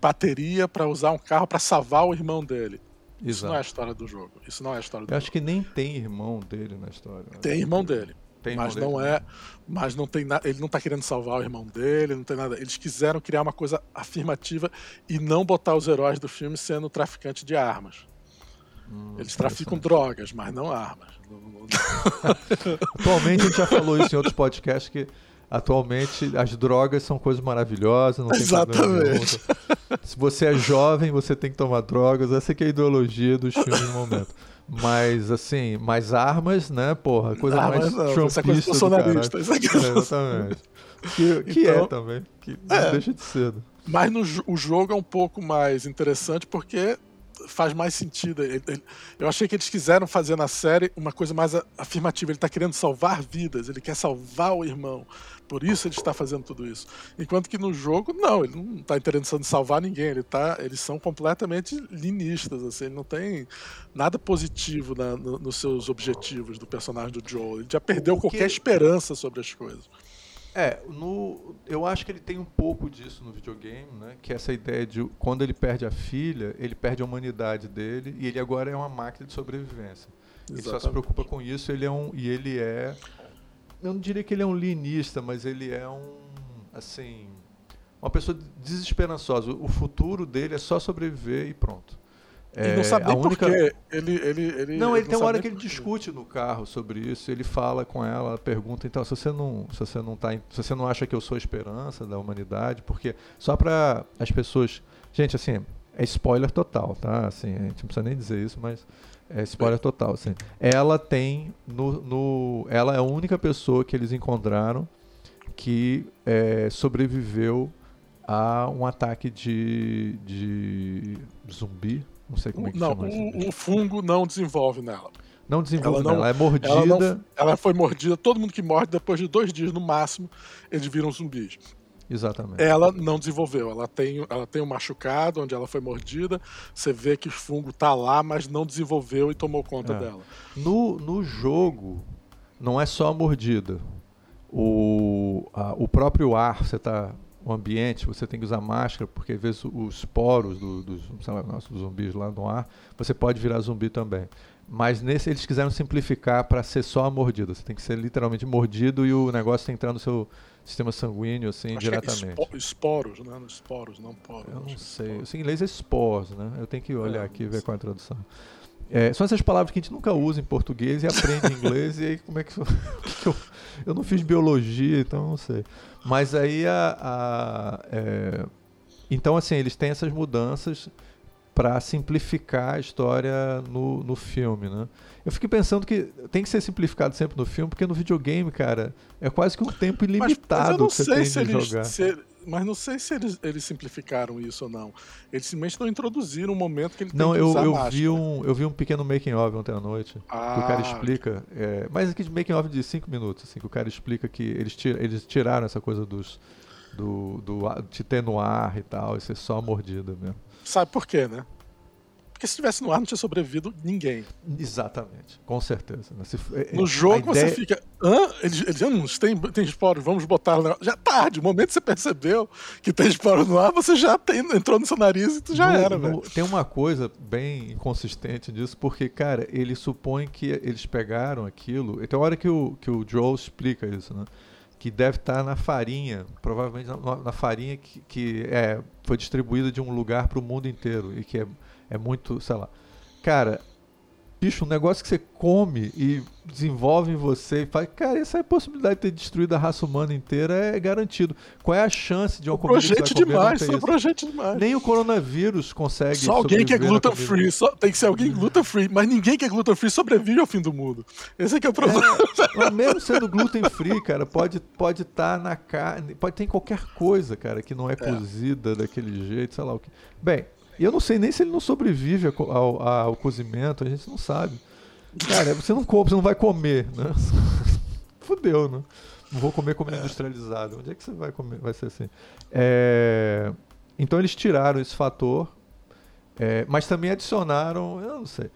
bateria para usar um carro para salvar o irmão dele. Isso não é a história do jogo. Isso não é a história do Eu jogo. acho que nem tem irmão dele na história. Tem irmão dele. Tem mas não dele. é, mas não tem nada, ele não está querendo salvar o irmão dele, não tem nada. Eles quiseram criar uma coisa afirmativa e não botar os heróis do filme sendo traficante de armas. Hum, Eles traficam drogas, mas não armas. *laughs* atualmente a gente já falou isso em outros podcasts que atualmente as drogas são coisas maravilhosas, não tem Exatamente. Se você é jovem, você tem que tomar drogas. Essa é a ideologia dos filmes no momento. Mas, assim, mais armas, né? Porra, coisa mais não, trumpista é coisa bolsonarista. Isso é, é exatamente. Que, que é então, é também. Que é, deixa de ser. Mas no, o jogo é um pouco mais interessante porque faz mais sentido. Eu achei que eles quiseram fazer na série uma coisa mais afirmativa. Ele está querendo salvar vidas, ele quer salvar o irmão. Por isso ele está fazendo tudo isso. Enquanto que no jogo, não, ele não está interessando em salvar ninguém. Ele tá, eles são completamente linistas. Assim, ele não tem nada positivo na, no, nos seus objetivos do personagem do Joel. Ele já perdeu qualquer esperança sobre as coisas. É, no, eu acho que ele tem um pouco disso no videogame, né? Que é essa ideia de quando ele perde a filha, ele perde a humanidade dele e ele agora é uma máquina de sobrevivência. Exatamente. Ele só se preocupa com isso, ele é um e ele é eu não diria que ele é um linista, mas ele é um assim, uma pessoa desesperançosa. O futuro dele é só sobreviver e pronto. É, e não sabe nem única... Ele, ele, ele, não, ele, tem uma hora que ele discute no carro sobre isso. Ele fala com ela, ela pergunta, então, se você não, se você não tá, se você não acha que eu sou a esperança da humanidade, porque só para as pessoas, gente, assim, é spoiler total, tá? Assim, a gente não precisa nem dizer isso, mas é spoiler total, assim. Ela tem no, no ela é a única pessoa que eles encontraram que é, sobreviveu a um ataque de, de zumbi não sei como é que não, chama o, o fungo não desenvolve nela. Não desenvolve ela, não, ela é mordida. Ela, não, ela, foi mordida, todo mundo que morde, depois de dois dias no máximo, eles viram zumbis. Exatamente. Ela não desenvolveu. Ela tem, ela tem um machucado onde ela foi mordida. Você vê que o fungo tá lá, mas não desenvolveu e tomou conta é. dela. No, no jogo, não é só a mordida. O, a, o próprio ar, você tá o ambiente, você tem que usar máscara, porque às vezes os poros do, dos, lá, nossos zumbis lá no ar, você pode virar zumbi também. Mas nesse eles quiseram simplificar para ser só a mordida. Você tem que ser literalmente mordido e o negócio entrar no seu sistema sanguíneo assim Acho é diretamente. É esporos, né? Esporos, não poros. Eu não sei. Esporos. Em inglês é spores, né? Eu tenho que olhar é, aqui e ver qual é a tradução. É, são essas palavras que a gente nunca usa em português e aprende em inglês, e aí como é que, *laughs* que eu, eu não fiz biologia, então não sei. Mas aí a. a é, então, assim, eles têm essas mudanças para simplificar a história no, no filme, né? Eu fiquei pensando que tem que ser simplificado sempre no filme, porque no videogame, cara, é quase que um tempo ilimitado mas, mas que você tem se de eles, jogar. Se, mas não sei se eles, eles simplificaram isso ou não. Eles simplesmente não introduziram um momento que ele não, tem que eu, usar eu máscara. vi um Eu vi um pequeno making of ontem à noite. Ah, que o cara explica. É, mas aqui de making of de 5 minutos, assim, que o cara explica que eles, tira, eles tiraram essa coisa dos. Do, do, de ter no ar e tal, e ser só a mordida mesmo. Sabe por quê, né? Porque se estivesse no ar não tinha sobrevivido ninguém. Exatamente, com certeza. né? Se, é, No a jogo ideia- você fica. Hã? Eles, eles hum, tem, tem esporos, vamos botar no. Já tarde, o momento que você percebeu que tem esporo no ar, você já tem, entrou no seu nariz e tu já No- era, velho. Tem uma coisa bem inconsistente disso, porque, cara, ele supõe que eles pegaram aquilo. e Tem hora que o, que o Joel explica isso, né? Que deve estar na farinha, provavelmente na, na farinha que, que é, foi distribuída de um lugar para o mundo inteiro e que é, é muito, sei lá. Cara, bicho, um negócio que você come e desenvolve em você e faz. Cara, essa é a possibilidade de ter destruído a raça humana inteira é garantido. Qual é a chance de uma comida que não demais, isso? projete demais. Nem o coronavírus consegue. Só alguém que é gluten free, só, tem que ser alguém gluten free, mas ninguém que é gluten free sobrevive ao fim do mundo. Esse é que é o problema. Mas mesmo sendo gluten free, cara, pode pode estar na carne, pode ter em qualquer coisa, cara, que não é, cozida daquele jeito, sei lá o que. Bem, eu não sei nem se ele não sobrevive ao, ao, ao cozimento, a gente não sabe. Cara, você não come, você não vai comer, né? *laughs* Fudeu, né? Não vou comer comida industrializada. Onde é que você vai comer? Vai ser assim. É, Então eles tiraram esse fator, é, mas também adicionaram, eu não sei.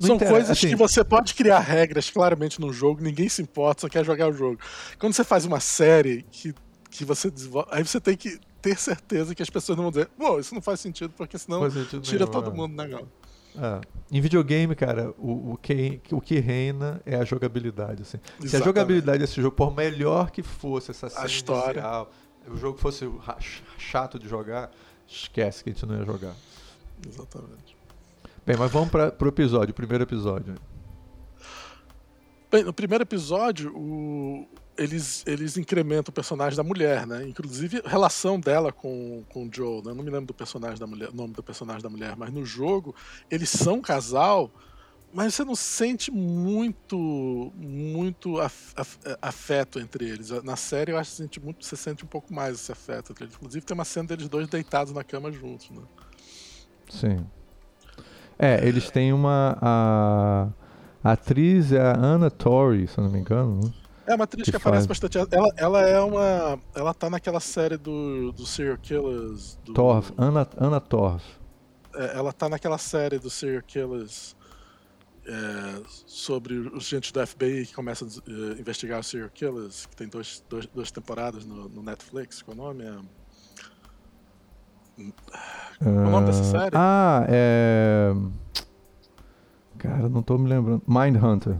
Não São interessa, coisas assim, que você pode criar regras claramente no jogo, ninguém se importa, só quer jogar o jogo. Quando você faz uma série que, que você desenvolve, aí você tem que ter certeza que as pessoas não vão dizer, pô, isso não faz sentido, porque senão sentido tira nenhum, todo é. mundo do negócio. É. Em videogame, cara, o, o, que, o que reina é a jogabilidade. Assim. Se a jogabilidade desse jogo, por melhor que fosse essa cena história. inicial, o jogo fosse chato de jogar, esquece que a gente não ia jogar. Exatamente. Bem, mas vamos para pro episódio, o primeiro episódio. Bem, no primeiro episódio, o- eles, eles incrementam o personagem da mulher, né? Inclusive a relação dela com, com o Joel, né? Eu Não me lembro do personagem da mulher, nome do personagem da mulher, mas no jogo eles são casal, mas você não sente muito muito af- af- afeto entre eles. Na série eu acho que você sente, muito, você sente um pouco mais esse afeto entre eles. Inclusive tem uma cena deles dois deitados na cama juntos, né? Sim. É, eles têm uma. A, a atriz é a Anna Torrey, se eu não me engano. né? É uma atriz Que que, aparece faz. bastante. Ela, ela é uma. Ela tá naquela série do, do Serial Killers. Do, Torf, Anna, Anna Torf. é, ela tá naquela série do Serial Killers é, sobre os agentes do FBI que começam a eh, investigar os Serial Killers, que tem dois, dois, duas temporadas no, no Netflix. Qual o nome? É... Qual o nome dessa série? Ah, é. Cara, não tô me lembrando. Mindhunter.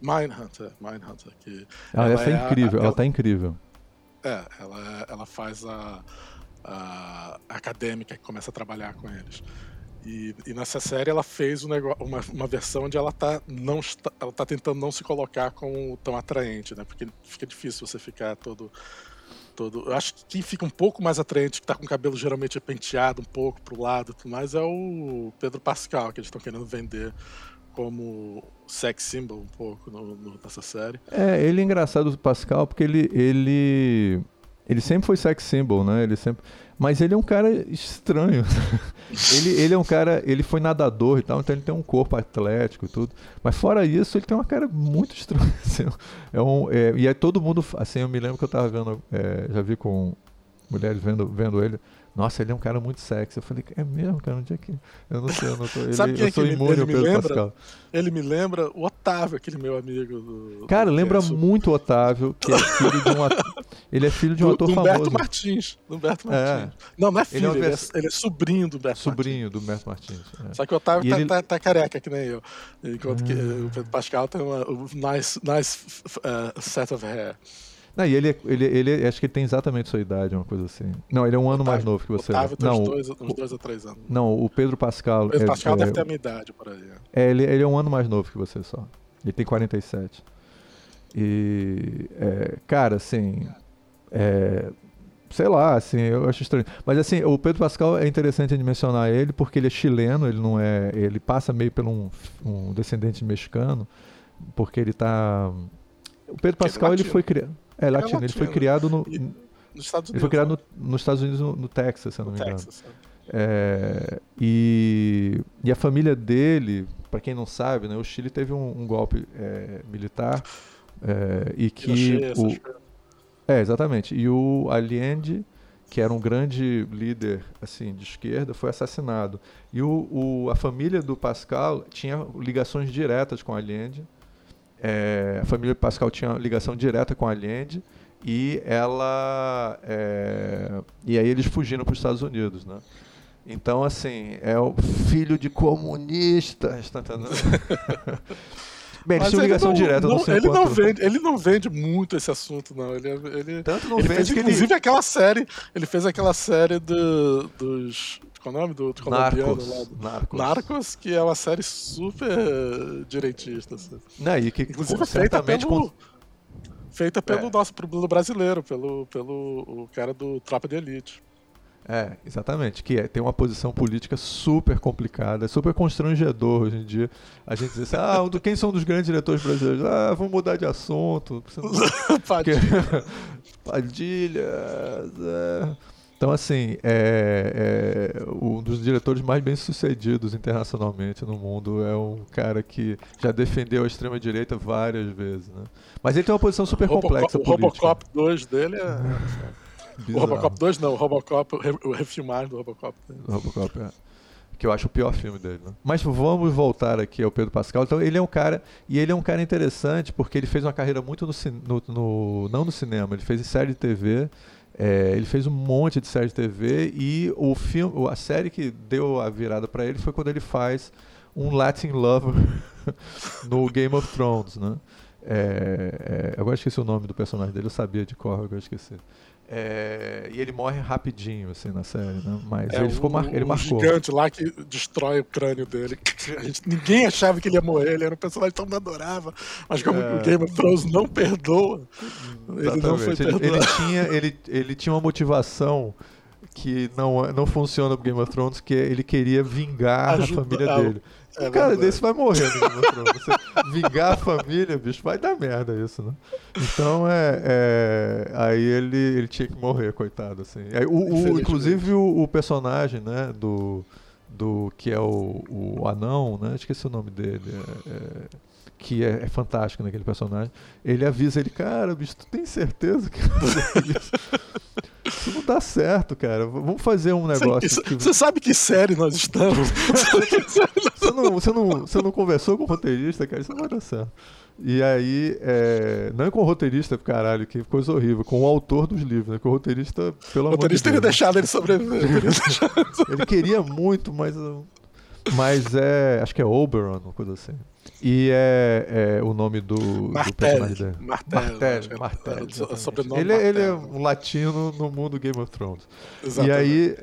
Mindhunter. Mindhunter. Que Ela, Ela essa é é a- incrível, ela ela- tá incrível. É, ela, ela faz a, a acadêmica que começa a trabalhar com eles. E, e nessa série ela fez um negócio, uma, uma versão onde ela tá, não está, ela tá tentando não se colocar como tão atraente, né? Porque fica difícil você ficar todo. todo eu acho que quem fica um pouco mais atraente, que tá com o cabelo geralmente penteado um pouco pro lado e tudo mais, é o Pedro Pascal, que eles estão querendo vender como sex symbol um pouco no, no- nessa série. É, ele é engraçado, o Pascal, porque ele, ele, ele sempre foi sex symbol, né? Ele sempre, mas ele é um cara estranho. *laughs* ele, ele é um cara, ele foi nadador e tal, então ele tem um corpo atlético e tudo. Mas fora isso, ele tem uma cara muito estranha. *laughs* assim, é um, é, e aí todo mundo, assim, eu me lembro que eu tava vendo, é, já vi com mulheres vendo, vendo ele. Nossa, ele é um cara muito sexy. Eu falei, é mesmo, cara? Onde é que. Eu não sei, eu não tô. *laughs* Ele, Sabe quem eu é sou que ele- imune ele ao me Pedro lembra? Pascal. Ele me lembra o Otávio, aquele meu amigo do. Cara, do lembra muito o Otávio, que é filho de um ator. *laughs* Ele é filho de um do, ator do Humberto famoso. Martins. Do Humberto É. Martins. Não, não é Ele é filho, uma ele é, ele é sobrinho do Humberto Sobrinho do Humberto Martins. é. Martins. Só que o Otávio tá, ele- Ah. tá- tá careca, que nem eu. Enquanto que o Pedro Pascal tem uma um nice, nice uh, set of hair. Não, e ele, ele, ele, acho que ele tem exatamente sua idade, uma coisa assim. Não, ele é um ano mais novo que você. Otávio tem não, uns dois, uns dois ou três anos. Não, o Pedro Pascal. O Pedro é, Pascal é, deve ter a minha idade por aí. É, ele, ele é um ano mais novo que você só. Ele tem 47. E, é, cara, assim. É, sei lá, assim, eu acho estranho. Mas assim, o Pedro Pascal é interessante de mencionar ele porque ele é chileno, ele não é. Ele passa meio por um, um descendente mexicano, porque ele tá. O Pedro Pascal ele, foi criado. É, latino, ele foi criado no. E, nos Estados Unidos. Ele foi criado no, nos Estados Unidos, no, no Texas, se eu não me engano. Texas, é, e, e a família dele, para quem não sabe, né, o Chile teve um, um golpe é, militar é, e que o, é exatamente e o Allende que era um grande líder assim de esquerda foi assassinado e o, o a família do Pascal tinha ligações diretas com Allende é, a família Pascal tinha ligação direta com Allende e ela é, e aí eles fugiram para os Estados Unidos, né? Então, assim, é o filho de comunistas, tá entendendo? *laughs* Tinham ligação não, direta não, no ele não vende Ele não vende muito esse assunto, não. Ele, ele, Tanto não ele vende fez, que inclusive, ele... aquela série. Ele fez aquela série do, dos. Qual é o nome do, do Narcos, lá? Do, Narcos. Narcos, que é uma série super direitista. Assim. Não, e que, inclusive, é feita pelo. Feita pelo é. nosso pelo brasileiro, pelo, pelo o cara do Tropa de Elite. É, exatamente. Que é, tem uma posição política super complicada, super constrangedor hoje em dia. A gente diz assim, ah, quem são dos grandes diretores brasileiros? Ah, vamos mudar de assunto. *laughs* Padilha. *laughs* Padilha. É. Então, assim, é, é, um dos diretores mais bem-sucedidos internacionalmente no mundo. É um cara que já defendeu a extrema-direita várias vezes. Né? Mas ele tem uma posição super complexa. O Robocop 2 dele é. *laughs* Bizarro. O Robocop 2 não, o Robocop, o refilmagem do Robocop. O Robocop, é. Que eu acho o pior filme dele, né? Mas vamos voltar aqui ao Pedro Pascal. Então, ele é um cara. E ele é um cara interessante porque ele fez uma carreira muito no, no, no não no cinema, ele fez em série de TV. É, ele fez um monte de série de TV e o filme, a série que deu a virada para ele foi quando ele faz um Latin Lover *laughs* no Game of Thrones, né? É, é, agora esqueci o nome do personagem dele, eu sabia de cor, agora esqueci. É, e ele morre rapidinho, assim, na série, né? Mas é, ele ficou mar... ele marcou. O gigante lá que destrói o crânio dele. *laughs* Gente, ninguém achava que ele ia morrer, ele era um personagem tão adorava. Mas como é... o Game of Thrones não perdoa, ele não foi ele, ele, tinha, ele, ele tinha uma motivação que não, não funciona pro Game of Thrones, que ele queria vingar a família dele. É um cara verdade. desse vai morrer no *laughs* vingar a família, bicho, vai dar merda isso, né? Então é. é aí ele, ele tinha que morrer, coitado, assim. Aí, o, o inclusive o, o, personagem, né, do. Do que é o, o anão, né? Esqueci o nome dele. É, é, que é, é, fantástico naquele personagem. Ele avisa ele, cara, bicho, tu tem certeza que isso? Isso não dá certo, cara. Vamos fazer um negócio. Você que... sabe que série nós estamos? *laughs* *laughs* você, não, você, não, você não conversou com o roteirista, cara? Isso não vai dar certo. E aí, é... não é com o roteirista, caralho, que coisa horrível, com o autor dos livros, né? Que o roteirista, pelo o roteirista amor de Deus, teria deixado ele sobreviver. *laughs* ele queria muito, mas. Mas é. Acho que é Oberon, uma coisa assim. E é, é o nome do, Martelli, do personagem dele. Martelli. Martelli, Martelli. Ele, ele é um latino no mundo Game of Thrones. Exatamente. E aí.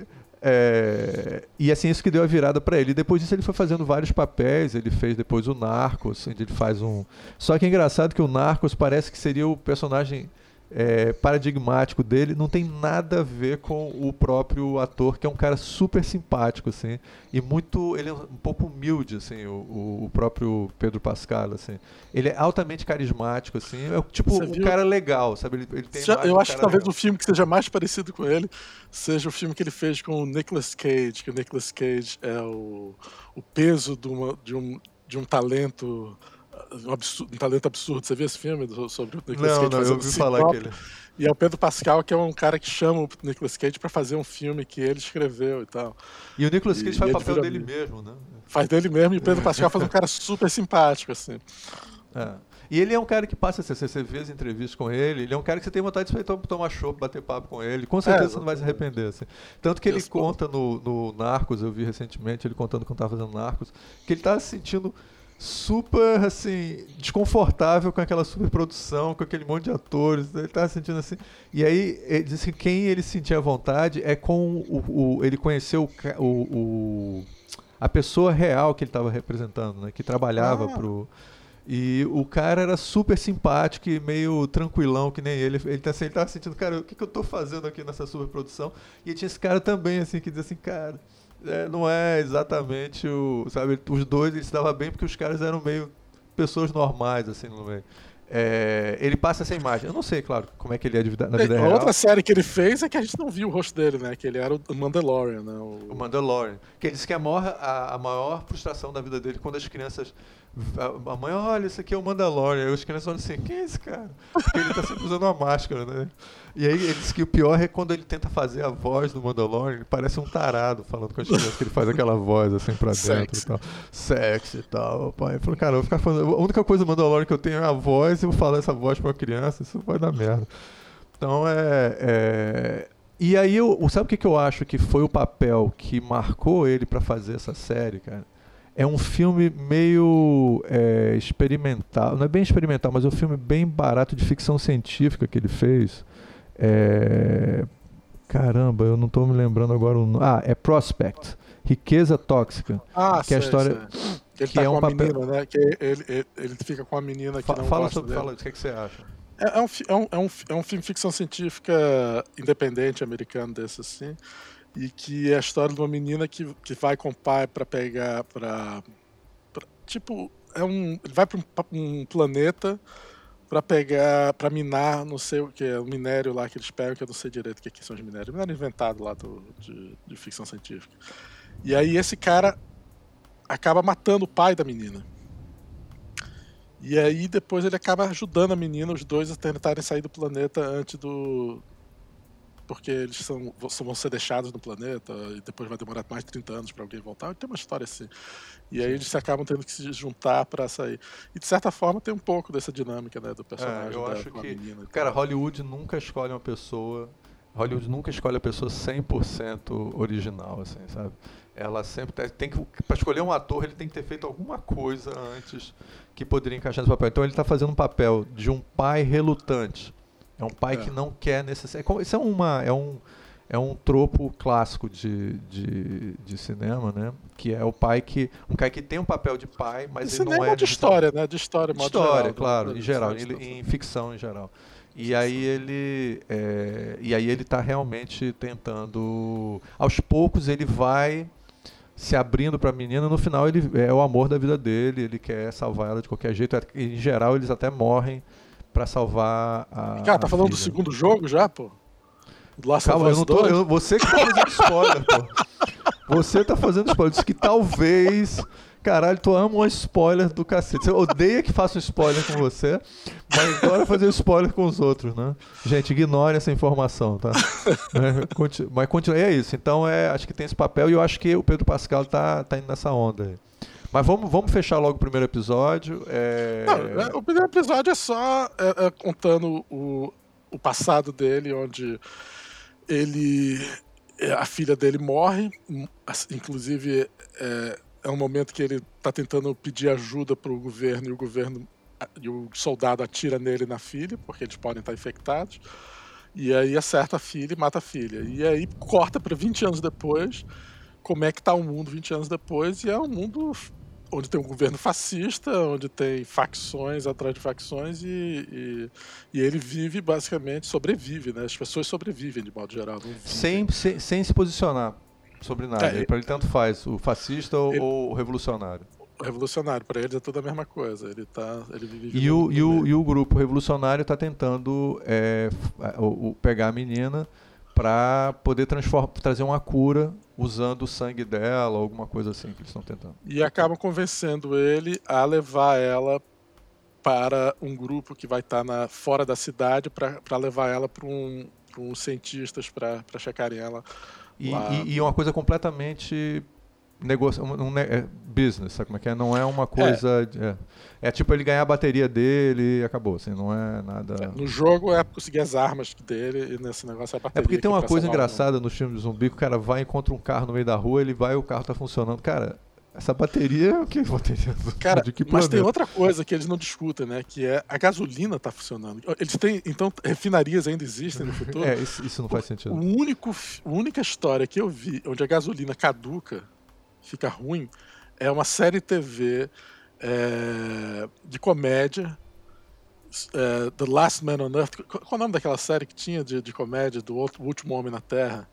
É, e assim, isso que deu a virada para ele. E depois disso ele foi fazendo vários papéis. Ele fez depois o Narcos, onde ele faz um. Só que é engraçado que o Narcos parece que seria o personagem é, paradigmático dele não tem nada a ver com o próprio ator, que é um cara super simpático, assim, e muito, ele é um pouco humilde, assim, o, o próprio Pedro Pascal, assim. Ele é altamente carismático, assim, é tipo um cara legal, sabe? Ele, ele Já, eu acho que talvez legal. o filme que seja mais parecido com ele seja o filme que ele fez com o Nicolas Cage, que o Nicolas Cage é o, o peso de, uma, de, um, de um talento um, absurdo, um talento absurdo. Você viu esse filme sobre o Nicolas Cage? Não, eu ouvi falar que ele... E é o Pedro Pascal, que é um cara que chama o Nicolas Cage para fazer um filme que ele escreveu e tal. E o Nicolas Cage e, faz o papel dele mesmo, né? Faz dele mesmo e o Pedro Pascal faz um cara super simpático, assim. É. E ele é um cara que passa, você, você vê as entrevistas com ele, ele é um cara que você tem vontade de tomar chopp, bater papo com ele, com certeza é, você não vai se arrepender. Assim. Tanto que ele conta no, no Narcos, eu vi recentemente, ele contando quando estava fazendo Narcos, que ele está se sentindo super, assim, desconfortável com aquela superprodução, com aquele monte de atores. Ele tava sentindo assim. E aí, ele disse que quem ele sentia vontade é com o. o ele conheceu o, o, o, a pessoa real que ele estava representando, né? Que trabalhava ah. pro. E o cara era super simpático e meio tranquilão, que nem ele. Ele, tá, assim, ele tava sentindo, cara, o que, que eu tô fazendo aqui nessa superprodução? E tinha esse cara também, assim, que dizia assim, cara é, não é exatamente o. Sabe, os dois eles se davam bem porque os caras eram meio pessoas normais, assim, no meio. É, ele passa essa imagem. Eu não sei, claro, como é que ele é na vida é, real. Outra série que ele fez é que a gente não viu o rosto dele, né? Que ele era o Mandalorian, né? O, o Mandalorian. Que ele disse que a maior, a, a maior frustração da vida dele quando as crianças a mãe, olha, esse aqui é o Mandalorian. Aí os crianças olham assim, quem é esse cara? Porque ele tá sempre usando uma máscara, né? E aí ele diz que o pior é quando ele tenta fazer a voz do Mandalorian, ele parece um tarado falando com as crianças, que ele faz aquela voz assim pra dentro e tal. Sexy e tal. Pai. Eu falei, cara, eu vou ficar falando. A única coisa do Mandalorian que eu tenho é a voz, e eu vou falar essa voz pra uma criança, isso vai dar merda. Então é. é... E aí, eu, sabe o que, que eu acho que foi o papel que marcou ele para fazer essa série, cara? É um filme meio é, experimental, não é bem experimental, mas é um filme bem barato de ficção científica que ele fez. É... Caramba, eu não estou me lembrando agora o nome. Ah, é Prospect. Riqueza Tóxica. Ah, que é a história. Sei. Ele que tá é um papel... menina, né? Que ele, ele, ele, fica com a menina que Fa não fala gosta sobre, dele. Fala, o que, é que você acha? É, é, um, é, um, é, um, é um filme ficção científica independente americano desse assim e que é a história de uma menina que, que vai com o pai para pegar para tipo é um ele vai para um, um, planeta para pegar para minar não sei o que é o minério lá que eles pegam que eu não sei direito o que, que são os minérios minério inventado lá do, de, de ficção científica. E aí esse cara acaba matando o pai da menina. E aí depois ele acaba ajudando a menina os dois a tentarem sair do planeta antes do porque eles são, vão ser deixados no planeta e depois vai demorar mais de 30 anos para alguém voltar. Tem uma história assim. E aí eles acabam tendo que se juntar para sair. E de certa forma tem um pouco dessa dinâmica né, do personagem. É, eu da, acho que. Cara, Hollywood nunca escolhe uma pessoa. Hollywood nunca escolhe a pessoa 100% original, assim, sabe? Ela sempre tem que. Para escolher um ator, ele tem que ter feito alguma coisa antes que poderia encaixar nesse papel. Então ele está fazendo um papel de um pai relutante é um pai é. que não quer necessariamente. Isso é, uma, é, um, é um tropo clássico de, de, de, cinema, né? Que é o pai que. Um cara que tem um papel de pai, mas ele não é. de história, né? De história, de história, geral, claro, né? em geral, em, em ficção em geral. E aí ele é, e aí ele está realmente tentando, aos poucos ele vai se abrindo para a menina. No final ele é o amor da vida dele, ele quer salvar ela de qualquer jeito. Em geral eles até morrem para salvar a. Cara, tá falando filha. do segundo jogo já, pô? Do Last Calma, eu não tô. Eu, você que tá fazendo spoiler, pô. Você tá fazendo spoiler. Diz que talvez. Caralho, tu ama um spoiler do cacete. Você odeia que faça um spoiler com você, mas adora fazer spoiler com os outros, né? Gente, ignore essa informação, tá? *laughs* mas continua. É isso. Então, é, acho que tem esse papel e eu acho que o Pedro Pascal tá, tá indo nessa onda aí. Mas vamos, vamos fechar logo o primeiro episódio. É... Não, é, o primeiro episódio é só é, é, contando o, o passado dele, onde ele. É, a filha dele morre, inclusive é, é um momento que ele está tentando pedir ajuda para o governo e o governo e o soldado atira nele na filha, porque eles podem estar infectados. E aí acerta a filha e mata a filha. E aí corta para 20 anos depois, como é que está o mundo 20 anos depois, e é um mundo onde tem um governo fascista, onde tem facções atrás de facções e, e, e, ele vive basicamente, sobrevive, né? As pessoas sobrevivem de modo geral. Sem, sem, sem, se posicionar sobre nada. É, para ele tanto faz, o fascista ele, ou o revolucionário. O revolucionário, para ele é tudo a mesma coisa. Ele tá, ele vive e, o, e, o, e o grupo revolucionário está tentando é, o, o, pegar a menina para poder trazer uma cura usando o sangue dela, alguma coisa assim que eles estão tentando. E acabam convencendo ele a levar ela para um grupo que vai estar na, fora da cidade para levar ela para um, uns cientistas para checarem ela. E, e, e, uma coisa completamente negócio, um, um, é business, sabe como é que é? Não é uma coisa. É. É, é tipo ele ganhar a bateria dele e acabou, assim, não é nada. É, no jogo é conseguir as armas dele e nesse negócio é a bateria. É porque tem uma coisa engraçada no filme de zumbi que o cara vai e encontra um carro no meio da rua, ele vai e o carro tá funcionando. Cara, Essa bateria é o que bateria? Cara, de que mas tem outra coisa que eles não discutem, né? Que é a gasolina tá funcionando. Eles têm, então, refinarias ainda existem no *laughs* futuro. É, isso, isso não faz sentido. O único, a única história que eu vi onde a gasolina caduca, fica ruim, é uma série TV é, de comédia. é, The Last Man on Earth. Qual, qual é o nome daquela série que tinha de, de comédia do outro- último homem na Terra?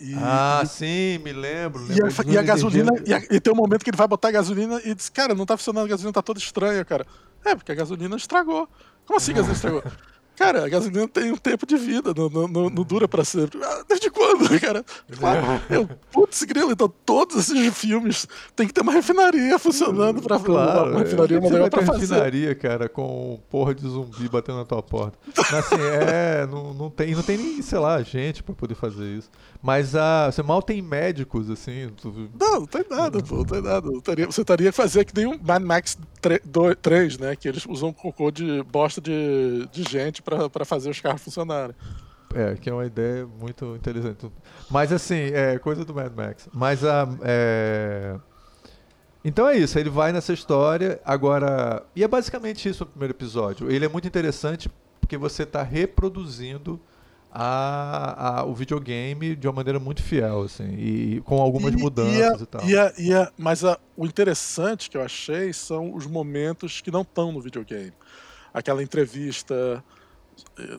E, Ah, sim, me lembro. e lembro a, e a gasolina, e, a- e tem um momento que ele vai botar a gasolina e diz, cara, não tá funcionando, a gasolina tá toda estranha, cara. É, porque a gasolina estragou. Como assim a gasolina estragou? *laughs* Cara, a gasolina tem um tempo de vida, não, não, não- não dura pra sempre. Ah, desde quando, *laughs* cara? Claro, eu, putz, grilo, então todos esses filmes tem que ter uma refinaria funcionando pra Claro, uma refinaria é, uma você vai legal pra fazer. refinaria, cara, com porra de zumbi batendo na tua porta. Mas assim, é, não, não tem, não tem nem, sei lá, gente pra poder fazer isso. Mas ah, você mal tem médicos, assim. tu- Não, não tem nada, pô, não tem nada. Você que fazer que nem um Mad Max 3, né? Que eles usam cocô de bosta de, de gente pra, pra fazer os carros funcionarem. É, que é uma ideia muito inteligente. Mas assim, é coisa do Mad Max. Mas a. é... Então é isso, ele vai nessa história. Agora. E é basicamente isso o primeiro episódio. Ele é muito interessante porque você está reproduzindo a, a- o videogame de uma maneira muito fiel, assim, e com algumas E- mudanças e, e, tal. a- e a- e a- mas a- o interessante que eu achei são os momentos que não estão no videogame. Aquela entrevista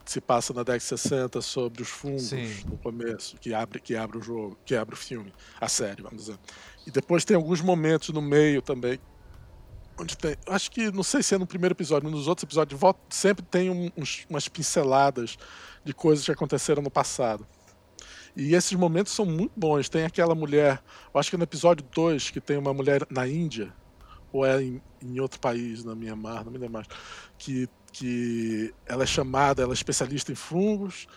se passa na década de 60 sobre os fungos Sim. no começo, que abre, que abre o jogo, que abre o filme, a série, vamos dizer. E depois tem alguns momentos no meio também. Onde tem. Acho que não sei se é no primeiro episódio, mas nos outros episódios sempre tem um- uns- umas pinceladas de coisas que aconteceram no passado. E esses momentos são muito bons. Tem aquela mulher, eu acho que é no episódio 2, que tem uma mulher na Índia, ou é em, em outro país, na Mianmar, não me lembro mais, que, que ela é chamada, ela é especialista em fungos.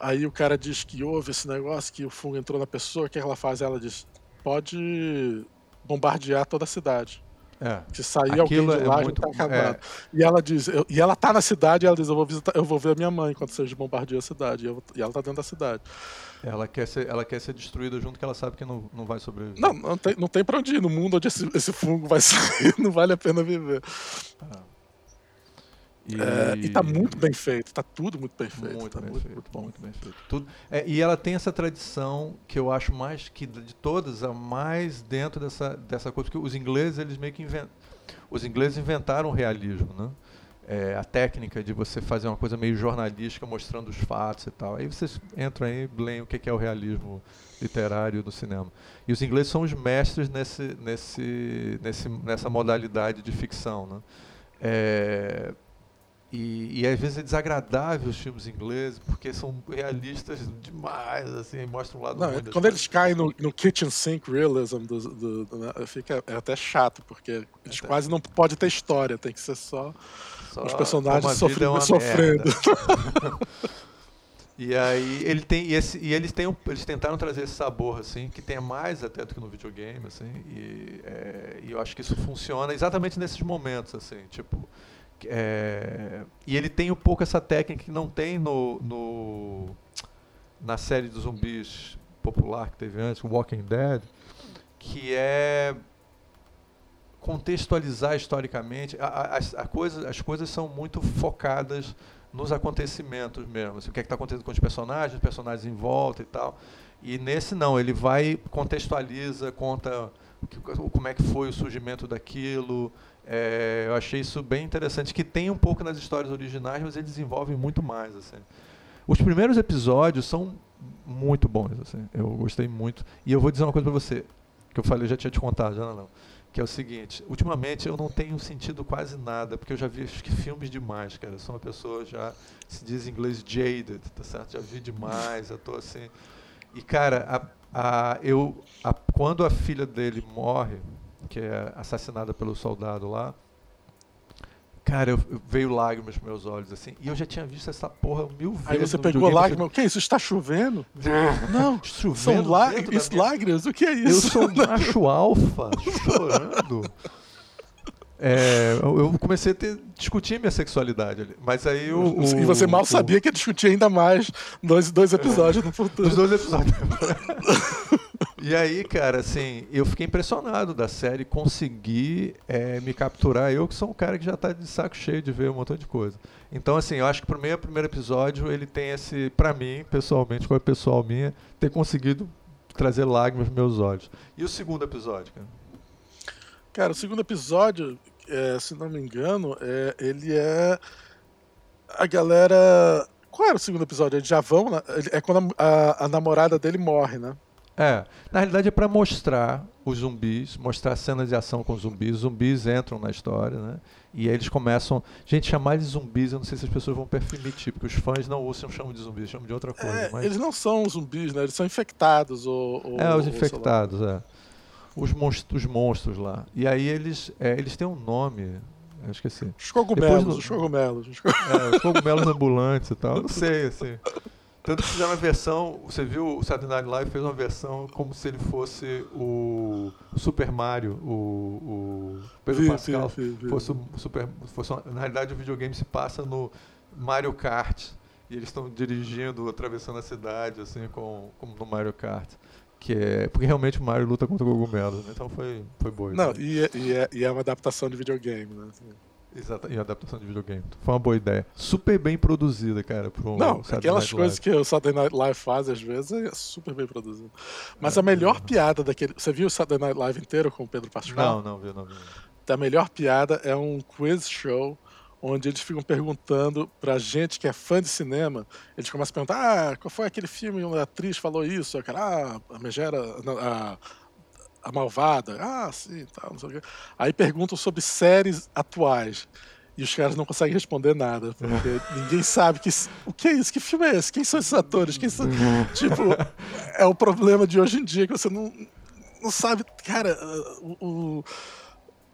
Aí o cara diz que houve esse negócio, que o fungo entrou na pessoa, o que ela faz? Ela diz: pode bombardear toda a cidade. É. Se sair Aquilo alguém de é lá, já muito- tá acabado. E ela diz, eu- e ela tá na cidade e ela diz, eu vou visitar, eu vou ver a minha mãe quando vocês bombardeam a cidade. E, eu- e ela tá dentro da cidade. Ela, quer ser, ela quer ser destruída junto que ela sabe que não, não vai sobreviver. Não, não tem, não tem pra onde ir. No mundo onde esse, esse fungo vai *laughs* sair, não vale a pena viver. E, É, e tá muito bem feito, tá tudo muito bem feito. Muito tá bem muito, feito, muito bom. muito bem feito. Tudo, é, e ela tem essa tradição que eu acho mais que de todas a mais dentro dessa dessa coisa porque os ingleses eles meio que inventam, os ingleses inventaram o realismo, né? É, a técnica de você fazer uma coisa meio jornalística mostrando os fatos e tal. Aí vocês entram aí e leem o que é o realismo literário do cinema. E os ingleses são os mestres nesse, nesse, nesse, nessa modalidade de ficção, né? É, e, e às vezes é desagradável os filmes ingleses, porque são realistas demais, assim, mostram um lado Não, é- quando coisas. eles caem no, no kitchen sink realism, do, do- do- né, fica é até chato, porque eles Até. quase não pode ter história, tem que ser só Só os personagens vida é sofrendo, sofrendo. *laughs* E aí ele tem e, esse, e eles têm um- eles tentaram trazer esse sabor assim que tem mais até do que no videogame assim e, é, e eu acho que isso funciona exatamente nesses momentos assim tipo é, e ele tem um pouco essa técnica que não tem no, no na série dos zumbis popular que teve antes, Walking Dead, que é contextualizar historicamente. A, a- as, a coisa, as coisas são muito focadas nos acontecimentos mesmo. assim, o que é está acontecendo com os personagens, os personagens em volta e tal. E nesse não, ele vai, contextualiza, conta o que- como é que foi o surgimento daquilo. É, eu achei isso bem interessante, que tem um pouco nas histórias originais, mas eles desenvolvem muito mais. Assim. Os primeiros episódios são muito bons, assim. Eu gostei muito. E eu vou dizer uma coisa pra você, que eu falei, já tinha te contado, já não, não. Que é o seguinte, ultimamente eu não tenho sentido quase nada, porque eu já vi acho que filmes demais, cara. Eu sou uma pessoa já, se diz em inglês, jaded, tá certo? Já vi demais, eu tô assim. E cara, a, a, eu, a, quando a filha dele morre, que é assassinada pelo soldado lá, cara, eu, eu- veio lágrimas nos meus olhos, assim. E eu já tinha visto essa porra mil vezes. Aí você no pegou videogame, lágrima, o que é isso? Está chovendo? *laughs* Não, Chovendo são lá, isso, lágrimas, o que é Eu isso? sou um *laughs* macho alfa, chorando. É, eu eu comecei a ter, discutir minha sexualidade ali. Mas aí o. o- e você mal o- sabia que ia discutir ainda mais dois, dois episódios no futuro. Dos dois episódios. *laughs* E aí, cara, assim, eu fiquei impressionado da série conseguir é, me capturar. Eu que sou um cara que já tá de saco cheio de ver um montão de coisa. Então, assim, eu acho que pro meu primeiro episódio ele tem esse, pra mim, pessoalmente, como é pessoal minha, ter conseguido trazer lágrimas nos meus olhos. E o segundo episódio, cara? Cara, o segundo episódio, é, se não me engano, é, ele é. A galera. Qual era o segundo episódio? Eles já vão. É quando a, a, a namorada dele morre, né? É, na realidade é para mostrar os zumbis, mostrar cenas de ação com zumbis. Os zumbis entram na história, né? E aí eles começam. Gente, chamar de zumbis, eu não sei se as pessoas vão permitir, porque os fãs não usam, chamam de zumbis, chamam de outra coisa. É, mas... Eles não são zumbis, né? Eles são infectados. Ou, ou é, os infectados, é. Os, monstros, os monstros lá. E aí eles, é, eles têm um nome. Eu esqueci. Os cogumelos, no... os cogumelos. Os cogumelos, é, os cogumelos *laughs* ambulantes e tal. Eu não sei, assim. Tanto que fizeram uma versão, você viu, o Saturday Night Live fez uma versão como se ele fosse o Super Mario, o, o Pedro vi, Pascal, vi, vi, fosse o Super, fosse uma, na realidade o videogame se passa no Mario Kart e eles estão dirigindo, atravessando a cidade assim com como no Mario Kart. Que é, porque realmente o Mario luta contra cogumelos, né? então foi, foi boa. Não, e é, e, é, e é uma adaptação de videogame, né? Assim. Exato, e adaptação de videogame. Foi uma boa ideia. Super bem produzida, cara. Um não, aquelas coisas que o Saturday Night Live faz às vezes é super bem produzido. Mas é, a melhor é. piada daquele. Você viu o Saturday Night Live inteiro com o Pedro Pascal? Não, não vi, não vi. A melhor piada é um quiz show onde eles ficam perguntando pra gente que é fã de cinema, eles começam a perguntar, ah, qual foi aquele filme onde a atriz falou isso? Ah, a Megera, a, a malvada. Ah, sim, tal, não sei o quê. Aí perguntam sobre séries atuais. E os caras não conseguem responder nada, porque *laughs* ninguém sabe que, o que é isso, que filme é esse, quem são esses atores, quem são... *laughs* tipo, é o problema de hoje em dia que você não, não sabe, cara, o, o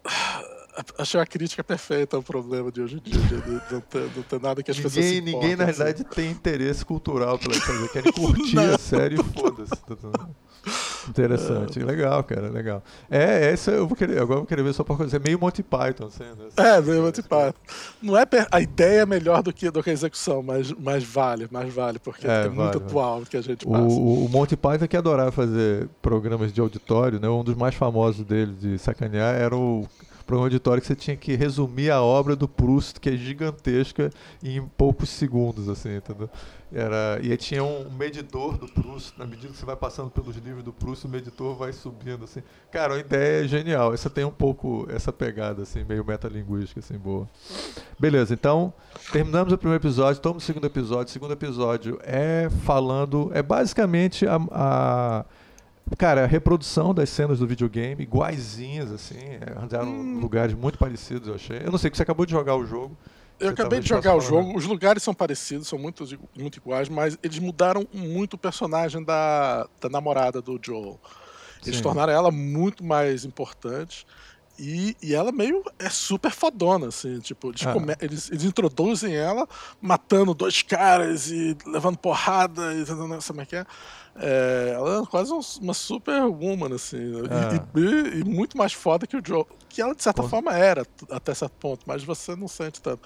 *sighs* achei a crítica perfeita ao problema de hoje em dia, de, não, ter, não ter nada que as ninguém, pessoas se Ninguém, na assim. realidade, tem interesse cultural pela *laughs* coisa, querem curtir a série e foda-se. Interessante, é. legal, cara, legal. É, essa eu vou querer, agora eu vou querer ver só por coisa, é meio Monty Python, assim, né? É, meio Monty Python. Não é per... a ideia é melhor do que, do que a execução, mas, mas vale, mais vale, porque é, é vale, muito vale. atual que a gente passa. O, o Monty Python que adorava fazer programas de auditório, né? Um dos mais famosos dele de sacanear era o programa auditório que você tinha que resumir a obra do Proust, que é gigantesca, em poucos segundos, assim, entendeu? Era, e tinha um medidor do Proust, na medida que você vai passando pelos livros do Proust, o medidor vai subindo, assim. Cara, a ideia é genial. Essa tem um pouco essa pegada, assim, meio metalinguística, assim, boa. Beleza, então, terminamos o primeiro episódio, estamos no segundo episódio. O segundo episódio é falando, é basicamente a, a Cara, a reprodução das cenas do videogame, iguaizinhas, assim, arranjaram hum. lugares muito parecidos, eu achei. Eu não sei que você acabou de jogar o jogo. Eu acabei de jogar o jogo, os lugares são parecidos, são muito, muito iguais, mas eles mudaram muito o personagem da, da namorada do Joel. Eles Sim. tornaram ela muito mais importante. E, e ela meio é super fodona, assim, tipo, eles, ah. eles, eles, introduzem ela matando dois caras e levando porrada e não sei como é que é. É ela é quase uma super woman, assim, ah. e, e, e, muito mais foda que o Joe, que ela de certa forma era até certo ponto, mas você não sente tanto.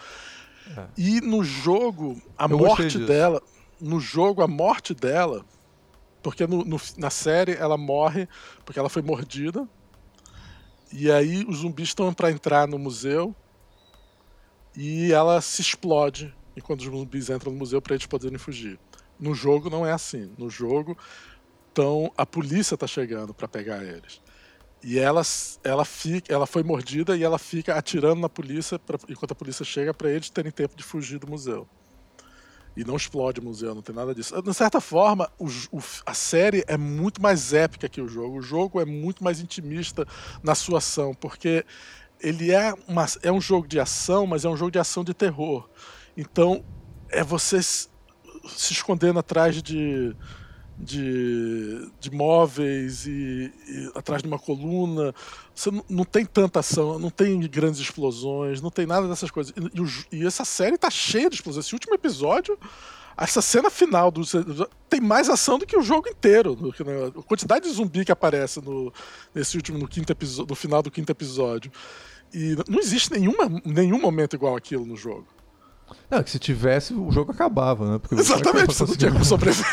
É. E no jogo, a Eu morte dela, no jogo, a morte dela, porque no, no, na série ela morre porque ela foi mordida e aí os zumbis estão para entrar no museu e ela se explode enquanto os zumbis entram no museu para eles poderem fugir. No jogo não é assim. No jogo, então a polícia está chegando para pegar eles. E ela, ela, fica, ela foi mordida e ela fica atirando na polícia pra, enquanto a polícia chega para eles terem tempo de fugir do museu e não explode o museu, não tem nada disso. De certa forma, o, o, a série é muito mais épica que o jogo. O jogo é muito mais intimista na sua ação, porque ele é, uma, é um jogo de ação, mas é um jogo de ação de terror. Então, é você se, escondendo atrás de de, de móveis e, e, atrás de uma coluna. Você não, tem tanta ação, não tem grandes explosões, não tem nada dessas coisas. E, e, essa série tá cheia de explosões. Esse último episódio, essa cena final do, tem mais ação do que o jogo inteiro. Né, a quantidade de zumbi que aparece no, nesse último, no, quinto episódio, no final do quinto episódio. E não existe nenhuma, nenhum momento igual aquilo no jogo. Não, que se tivesse, o jogo acabava, né? Porque Exatamente, você não tinha como *laughs* sobreviver.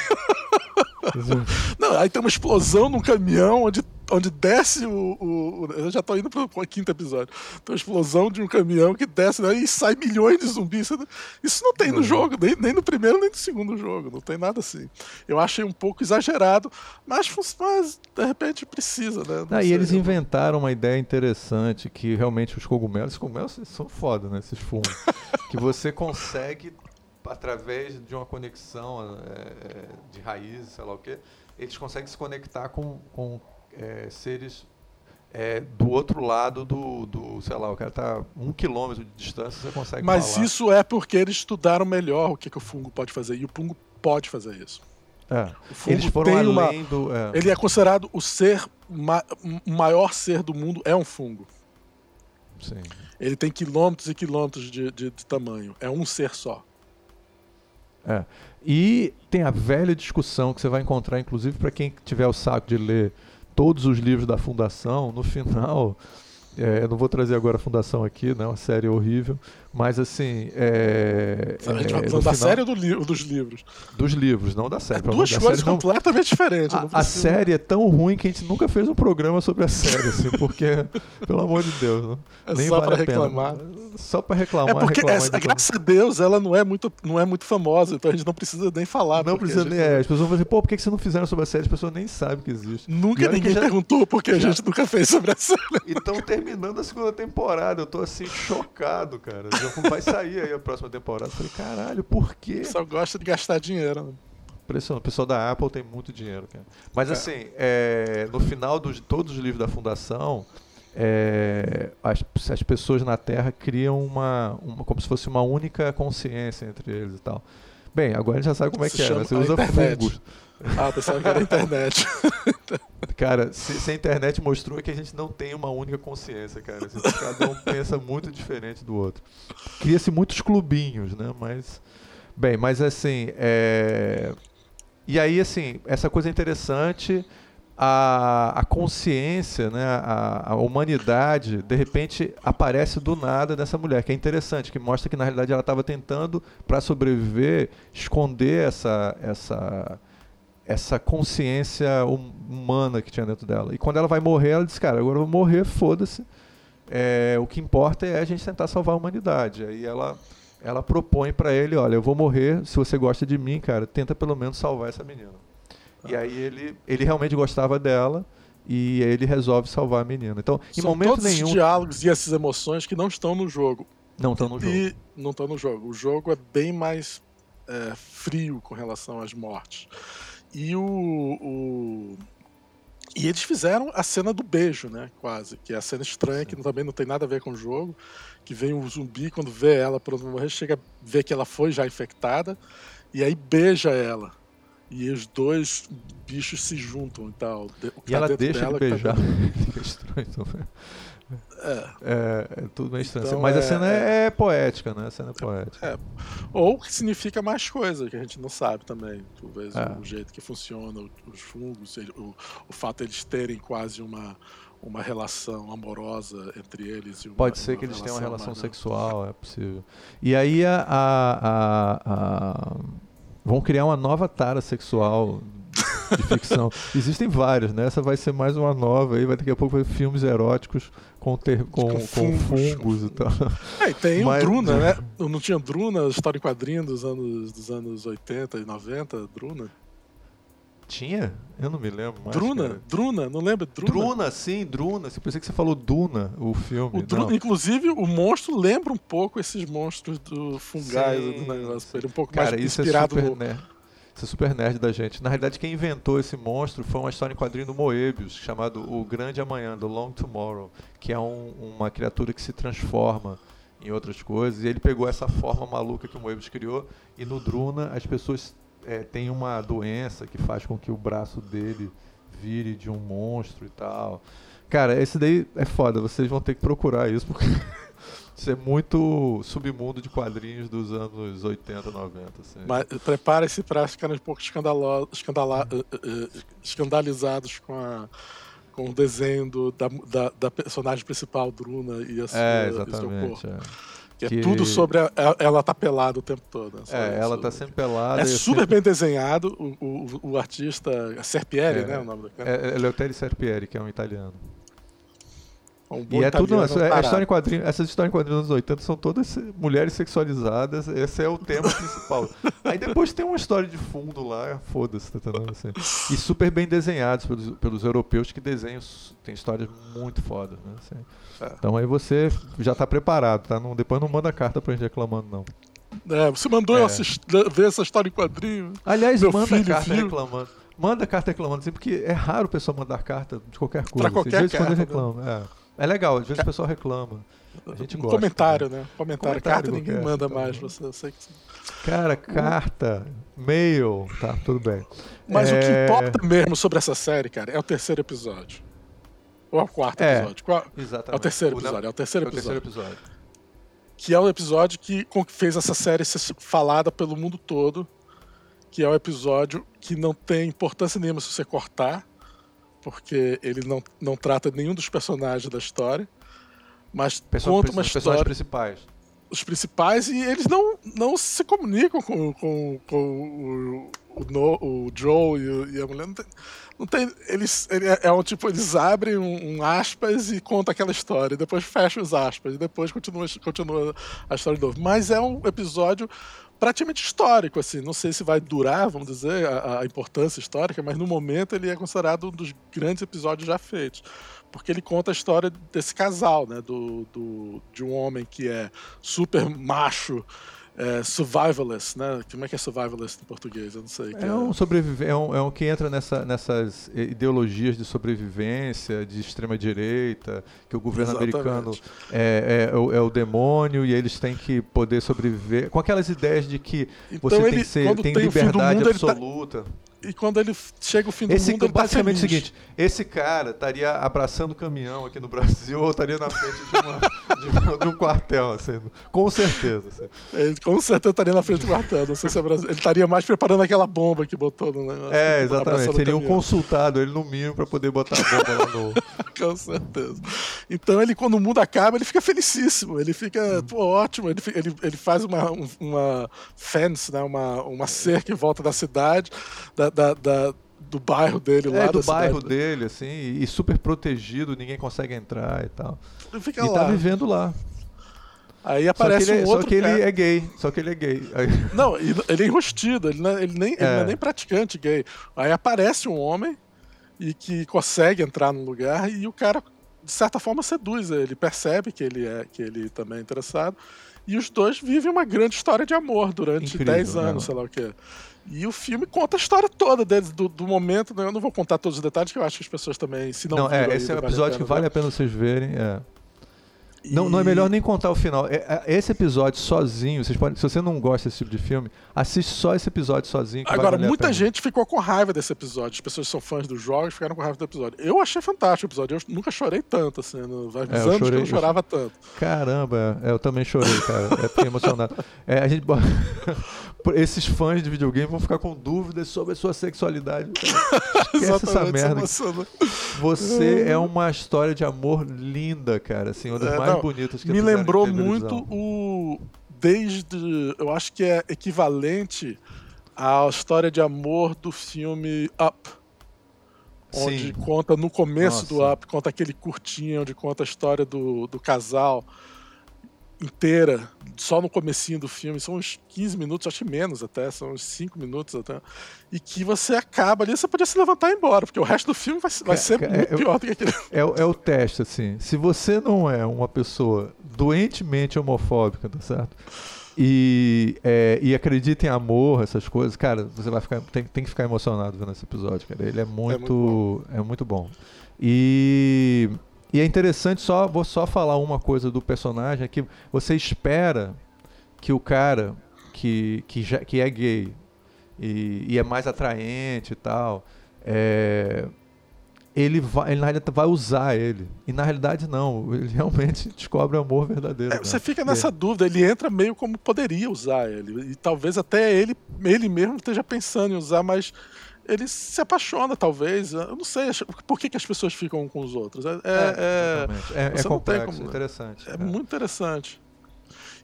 Não, aí tem uma explosão num caminhão onde, onde desce o, o, Eu já tô indo pro, pro quinto episódio. Tem uma explosão de um caminhão que desce né, e sai milhões de zumbis. Isso não tem no uhum. jogo, nem, nem no primeiro nem no segundo jogo. Não tem nada assim. Eu achei um pouco exagerado, mas, mas de repente precisa, né? Ah, e eles inventaram uma ideia interessante que realmente os cogumelos, os cogumelos são foda, né? Esses fungos. *laughs* que você consegue através de uma conexão é, de raízes, sei lá o quê, eles conseguem se conectar com, com é, seres é, do outro lado do, do, sei lá, o cara está um quilômetro de distância, você consegue Mas falar. isso é porque eles estudaram melhor o que, que o fungo pode fazer, e o fungo pode fazer isso. É. Eles foram além uma, do. É. Ele é considerado o ser, o maior ser do mundo é um fungo. Sim. Ele tem quilômetros e quilômetros de, de, de tamanho. É um ser só. É. E tem a velha discussão que você vai encontrar, inclusive, para quem tiver o saco de ler todos os livros da Fundação, no final é, eu não vou trazer agora a Fundação aqui, né? Uma série horrível. Mas assim. É, a gente vai é, falando da final, série ou do li dos livros? Dos livros, não da série. É duas coisas completamente não... diferentes. A, a, série é tão ruim que a gente nunca fez um programa sobre a série, assim, *laughs* porque, pelo amor de Deus, não, é nem só vale para reclamar. Só para reclamar. É porque, reclamar, essa, graças a Deus, ela não é, muito, não é muito famosa, então a gente não precisa nem falar. Não precisa nem. É, as pessoas vão dizer, pô, por que vocês não fizeram sobre a série? As pessoas nem sabem que existe. Nunca ninguém já... perguntou porque a gente nunca fez sobre a série. E estão terminando a segunda temporada. Eu tô assim, chocado, cara. Já vai sair aí a próxima temporada. Eu falei, caralho, por quê? Só gosta de gastar dinheiro. Né? Impressionante. O pessoal da Apple tem muito dinheiro, cara. Mas é. assim, é, no final de todos os livros da Fundação, é, as, as pessoas na Terra criam uma, uma, como se fosse uma única consciência entre eles e tal. Bem, agora a gente já sabe como é que é, né? Você usa fungos. Ah, pensava que era internet. *laughs* Cara, se, se, a internet mostrou é que a gente não tem uma única consciência, cara. Assim, cada um pensa muito diferente do outro. Cria-se muitos clubinhos, né? Mas. Bem, mas assim. É... E aí, assim, essa coisa é interessante. A, a consciência, né, a, a humanidade, de repente aparece do nada dessa mulher, que é interessante, que mostra que na realidade ela estava tentando, para sobreviver, esconder essa, essa, essa consciência hum, humana que tinha dentro dela. E quando ela vai morrer, ela diz, cara, agora eu vou morrer, foda-se. É, o que importa é a gente tentar salvar a humanidade. Aí ela, ela propõe para ele, olha, eu vou morrer, se você gosta de mim, cara, tenta pelo menos salvar essa menina. E aí ele, ele realmente gostava dela e ele resolve salvar a menina. Então, em São momento todos nenhum. Esses diálogos e essas emoções que não estão no jogo. Não estão no jogo. E não estão no jogo. O jogo é bem mais é, frio com relação às mortes. E o, o, E eles fizeram a cena do beijo, né? Quase. Que é a cena estranha, Sim. que também não tem nada a ver com o jogo. Que vem o zumbi, quando vê ela pra morrer, chega a ver que ela foi já infectada. E aí beija ela. E os dois bichos se juntam e tal. e tá ela deixa dela, de tá beijar. Tá *laughs* Fica estranho também. É. é, é tudo meio estranho. Então, Mas a é, cena é, é, poética, né? A cena é poética. É. Ou que significa mais coisa, que a gente não sabe também. Talvez é. o jeito que funciona os fungos, o, o fato de eles terem quase uma, uma relação amorosa entre eles. Uma, Pode ser que eles tenham uma relação sexual, é possível. E aí a, a, a, a, vão criar uma nova tara sexual de ficção. Existem vários, né? Essa vai ser mais uma nova aí, vai daqui a pouco vai filmes eróticos com, ter, com, com, fungos. com fungos e tal. É, e tem Mas, o Druna, *laughs* né? Não tinha Druna, história em quadrinho dos anos, dos anos 80 e 90, Druna? Tinha? Eu não me lembro mais. Druna? Cara. Druna? Não lembra? Druna? Druna, sim, Druna. Eu pensei que você falou Duna, o filme. O Druna, inclusive, o monstro lembra um pouco esses monstros do fungais sim, do negócio. Ele é um pouco cara, mais isso inspirado é super, no... né? Super nerd da gente. Na realidade, quem inventou esse monstro foi uma história em quadrinho do Moebius, chamado O Grande Amanhã, do Long Tomorrow, que é um, uma criatura que se transforma em outras coisas. E ele pegou essa forma maluca que o Moebius criou, e no Druna as pessoas é, têm uma doença que faz com que o braço dele vire de um monstro e tal. Cara, esse daí é foda, vocês vão ter que procurar isso, porque *laughs* Isso é muito submundo de quadrinhos dos anos 80, 90. Assim. Mas prepare-se para ficar um pouco escandalo, escandala, uh, uh, escandalizados com, a, com o desenho do, da, da, da, personagem principal, Druna, e a sua, é, exatamente, é. Que, que é tudo sobre a, ela tá pelada o tempo todo. Né? É, ela tá sempre pelada. É super sempre... bem desenhado. O, o, o artista Serpieri, é, né? O nome do cara. É, é Leotelli Serpieri, que é um italiano. Um e é tudo, isso, é, história em quadrinhos, essas histórias em quadrinhos dos 80 são todas mulheres sexualizadas, esse é o tema *laughs* principal. Aí depois tem uma história de fundo lá, foda-se, tá entendendo? Assim. E super bem desenhados pelos, pelos europeus que desenham, tem histórias muito fodas, né? Assim. É. Então aí você já tá preparado, tá? Não, depois não manda carta pra gente reclamando, não. É, você mandou é. eu assistir, ver essa história em quadrinho. Aliás, manda filho, carta filho. reclamando. Manda carta reclamando, assim, porque é raro o pessoal mandar carta de qualquer coisa. Pra qualquer assim, carta. Né? Reclama, é. É legal, às vezes o pessoal reclama. A gente um gosta. Comentário, né? Comentário. comentário carta ninguém manda mais. Você, eu sei que... Cara, carta, mail, tá, tudo bem. Mas é... o que é. importa mesmo sobre essa série, cara, é o terceiro episódio. Ou é o quarto é, episódio? Qual... Exatamente. É o terceiro episódio. É o terceiro episódio. É o terceiro episódio. Que é o episódio que fez essa série ser falada pelo mundo todo. Que é o episódio que não tem importância nenhuma se você cortar, porque ele não, não trata nenhum dos personagens da história. Mas Pessoa, conta uma história. Os principais. Os principais, e eles não, não se comunicam com, com, com o, o, o Joe e, o, e a mulher. Não tem, não tem. Eles. Ele é, é um tipo, eles abrem um, um, aspas e contam aquela história, depois fecham os aspas, e depois continua, continua a história de novo. Mas é um episódio praticamente histórico, assim. Não sei se vai durar, vamos dizer, a, a, importância histórica, mas no momento ele é considerado um dos grandes episódios já feitos. Porque ele conta a história desse casal, né? Do, do, de um homem que é super macho é, survivalist, né? Como é que é survivalist em português? Eu não sei. É, é, um sobrevive é, um, é um que entra nessa, nessas ideologias de sobrevivência, de extrema direita, que o governo Exatamente. americano é, é, é, o, é, o, demônio e eles têm que poder sobreviver. Com aquelas ideias de que então você ele, tem que ser, tem, tem liberdade mundo, absoluta. Tá e quando ele chega o fim do esse, mundo, ele tá basicamente tá é o seguinte: esse cara estaria abraçando o caminhão aqui no Brasil ou estaria na frente de, uma, de, uma, de, um quartel, assim, com certeza. Assim. Ele, com certeza estaria na frente do quartel. Não sei se é Brasil. Ele estaria mais preparando aquela bomba que botou no negócio. É, exatamente. Seria um consultado ele no mínimo para poder botar a bomba lá no. *laughs* com certeza. Então ele, quando o mundo acaba, ele fica felicíssimo. Ele fica, pô, ótimo. Ele, ele, ele faz uma, uma fence, né? uma, uma cerca em volta da cidade. Da, da, da, do bairro dele lá. É, do bairro cidade. dele, assim, e super protegido, ninguém consegue entrar e tal. Ele fica e lá. tá vivendo lá. Aí aparece só ele, um outro Só que ele é gay. Só que ele é gay. Aí... *laughs* Não, ele é enrustido, ele, não, é, ele nem, é. ele não é nem praticante gay. Aí aparece um homem e que consegue entrar no lugar e o cara, de certa forma, seduz ele. Percebe que ele é que ele também é interessado. E os dois vivem uma grande história de amor durante 10 anos, não. sei lá o que. E o filme conta a história toda deles, do, do, momento. Né? Eu não vou contar todos os detalhes, que eu acho que as pessoas também, se não, não é, esse é um episódio que vale a pena vocês verem. É. E... Não, não é melhor nem contar o final. É, é, esse episódio sozinho, vocês podem, se você não gosta desse tipo de filme, assiste só esse episódio sozinho. Agora, muita gente ficou com raiva desse episódio. As pessoas que são fãs dos jogos ficaram com raiva do episódio. Eu achei fantástico o episódio. Eu nunca chorei tanto, assim. No, é, anos chorei, que eu não chorava eu... tanto. Caramba, é, eu também chorei, cara. É, fiquei emocionado. *laughs* É, a gente. *laughs* Esses fãs de videogame vão ficar com dúvidas sobre a sua sexualidade. *laughs* Esquece essa merda. Você é uma história de amor linda, cara. Assim, uma das é, mais não, bonitas que Me lembrou muito o. Desde. Eu acho que é equivalente à história de amor do filme Up. Onde Sim. conta no começo Nossa. do Up, conta aquele curtinho onde conta a história do, do casal inteira, só no comecinho do filme, são uns 15 minutos, acho que menos até, são uns 5 minutos até, e que você acaba ali, você podia se levantar e ir embora, porque o resto do filme vai, vai ser é, muito é, pior do que aquele. É, é o teste, assim, se você não é uma pessoa doentemente homofóbica, tá certo? E, é, e acredita em amor, essas coisas, cara, você vai ficar, tem, tem que ficar emocionado vendo esse episódio, cara. Ele é muito, é muito bom. É muito bom. E e é interessante, só vou só falar uma coisa do personagem, é que você espera que o cara que, que, já, que é gay e, e é mais atraente e tal, é, ele vai, ele na realidade vai usar ele. E na realidade não, ele realmente *laughs* descobre o amor verdadeiro. É, você fica nessa é. dúvida, ele entra meio como poderia usar ele. E talvez até ele, ele mesmo esteja pensando em usar, mas ele se apaixona, talvez. Eu não sei por que, que as pessoas ficam com os outros. É, é, é, é, é complexo, como... interessante. É, é, muito interessante.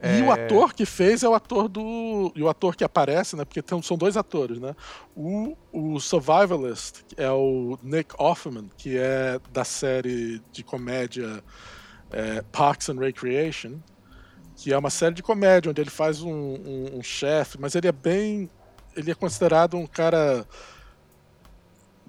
É... E o ator que fez é o ator do. E o ator que aparece, né? Porque tem, são dois atores, né? O, o Survivalist é o Nick Offerman, que é da série de comédia é, Parks and Recreation, que é uma série de comédia onde ele faz um, um, um chefe, mas ele é bem. Ele é considerado um cara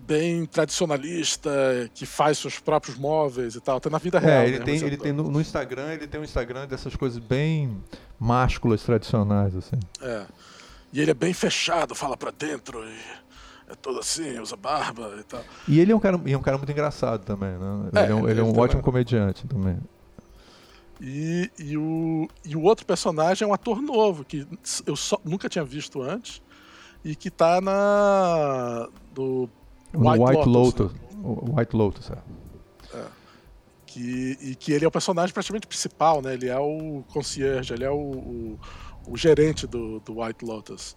bem tradicionalista, que faz seus próprios móveis e tal, até na vida é, real. ele tem, ele tem no, no, Instagram, ele tem um Instagram dessas coisas bem másculas tradicionais, assim. É. E ele é bem fechado, fala para dentro e é todo assim, usa barba e tal. E ele é um cara, é um cara muito engraçado também, né? É, ele é um, ele é um ótimo comediante também. E, e, o, e o outro personagem é um ator novo, que eu só, nunca tinha visto antes, e que tá na. do White, White Lotus. Lotus né? White Lotus, é. é. Que, e que ele é o personagem praticamente principal, né? Ele é o concierge, ele é o, o, o gerente do, do White Lotus.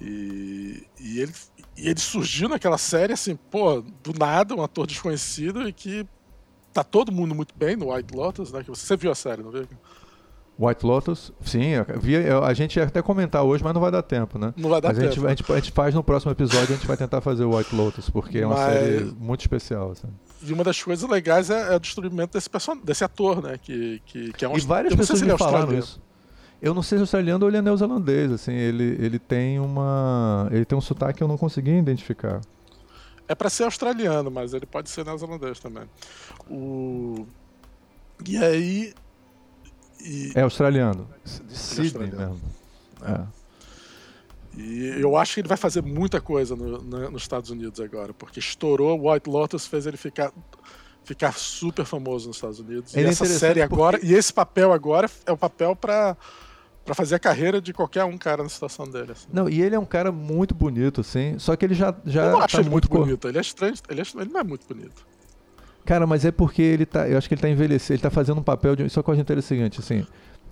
E, e, ele, e ele surgiu naquela série assim, pô, do nada, um ator desconhecido e que tá todo mundo muito bem no White Lotus, né? Que você viu a série, não viu? White Lotus, sim, a gente ia até comentar hoje, mas não vai dar tempo, né? Não vai dar mas tempo. A gente, a, gente, a gente faz no próximo episódio, a gente vai tentar fazer o White Lotus, porque é uma mas... série muito especial. Assim. E uma das coisas legais é, é o destruimento desse, person... desse ator, né? Que, que, que é um E várias pessoas me é falaram isso. Eu não sei se é australiano ou ele é neozelandês, assim, ele, ele tem uma. Ele tem um sotaque que eu não consegui identificar. É para ser australiano, mas ele pode ser neozelandês também. O... E aí e... É australiano. De Sydney mesmo. É. é. E eu acho que ele vai fazer muita coisa no, no, nos Estados Unidos agora, porque estourou, o White Lotus fez ele ficar, ficar super famoso nos Estados Unidos. Ele e é essa série agora, porque... e esse papel agora é o papel para para fazer a carreira de qualquer um cara na situação dele. Assim. Não, e ele é um cara muito bonito, assim. Só que ele já já eu não acho tá ele muito bonito. Ele é estranho. Ele, é, ele não é muito bonito. Cara, mas é porque ele tá. Eu acho que ele tá envelhecendo, ele tá fazendo um papel de. Só que eu acho interessante, assim.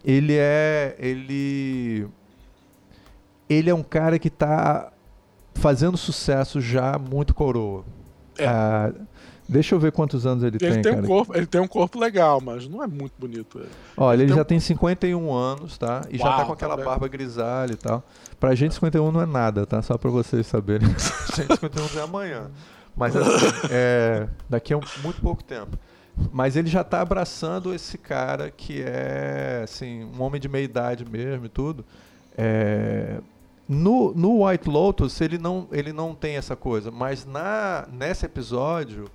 Ele é. Ele. Ele é um cara que tá fazendo sucesso já muito coroa. É. Ah, deixa eu ver quantos anos ele, ele tem. tem um corpo, ele tem um corpo legal, mas não é muito bonito ele. Olha, ele, ele já tem 51 anos, tá? E Uau, já tá com aquela tá barba grisalha e tal. Pra gente, 51 não é nada, tá? Só pra vocês saberem. *laughs* gente, 51 é amanhã. Mas assim, *laughs* é, daqui a um, muito pouco tempo. Mas ele já está abraçando esse cara que é assim, um homem de meia idade mesmo e tudo. É, no, no White Lotus ele não, ele não tem essa coisa, mas na, nesse episódio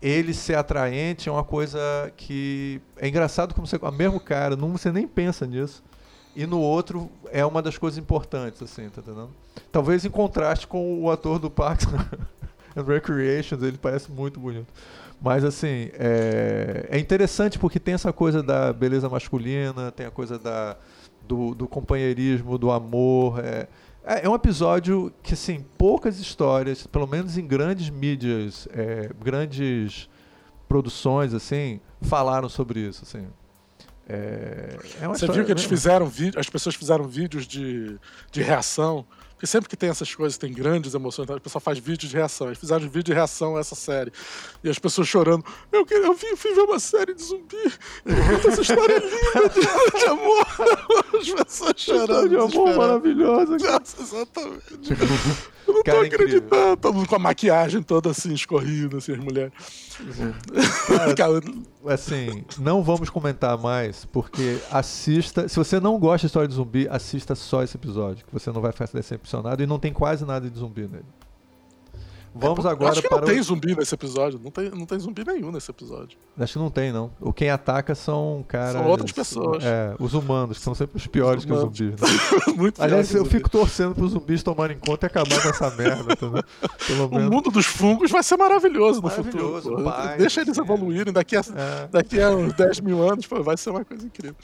ele ser atraente é uma coisa que é engraçado como você, o mesmo cara, não você nem pensa nisso. E no outro é uma das coisas importantes assim, tá entendendo? Talvez em contraste com o ator do Parks *laughs* and Recreations, ele parece muito bonito. Mas assim, é, é interessante porque tem essa coisa da beleza masculina, tem a coisa da, do, do companheirismo, do amor. É, é, é um episódio que, assim, poucas histórias, pelo menos em grandes mídias, é, grandes produções, assim, falaram sobre isso, assim. É, é Você viu que eles fizeram vídeo, as pessoas fizeram vídeos de, de reação porque sempre que tem essas coisas, tem grandes emoções, o pessoal faz vídeos de reação. Eles fizeram vídeo de reação a essa série. E as pessoas chorando. Eu, queria, eu fui ver uma série de zumbi. Essa história é linda de, de amor. *laughs* As pessoas chorando. De amor maravilhosa. Exatamente. *laughs* Eu não tô Cara, acreditando. Todo mundo com a maquiagem toda assim, escorrida, assim, as mulheres. *laughs* Cara, assim, não vamos comentar mais, porque assista. Se você não gosta de história de zumbi, assista só esse episódio, que você não vai ficar decepcionado e não tem quase nada de zumbi nele. Vamos é, agora acho que para. Não o... tem zumbi nesse episódio. Não tem, não tem zumbi nenhum nesse episódio. Acho que não tem, não. O quem ataca são caras. São outras pessoas. É, os humanos, que são sempre os piores os que os zumbis. Né? *laughs* Muito Aliás, eu fico torcendo para os zumbis tomarem conta e acabar com essa merda. Tá, Pelo *laughs* menos. O mundo dos fungos vai ser maravilhoso no maravilhoso, futuro. Deixa eles evoluírem daqui a, é. daqui a uns 10 mil anos, pô, vai ser uma coisa incrível.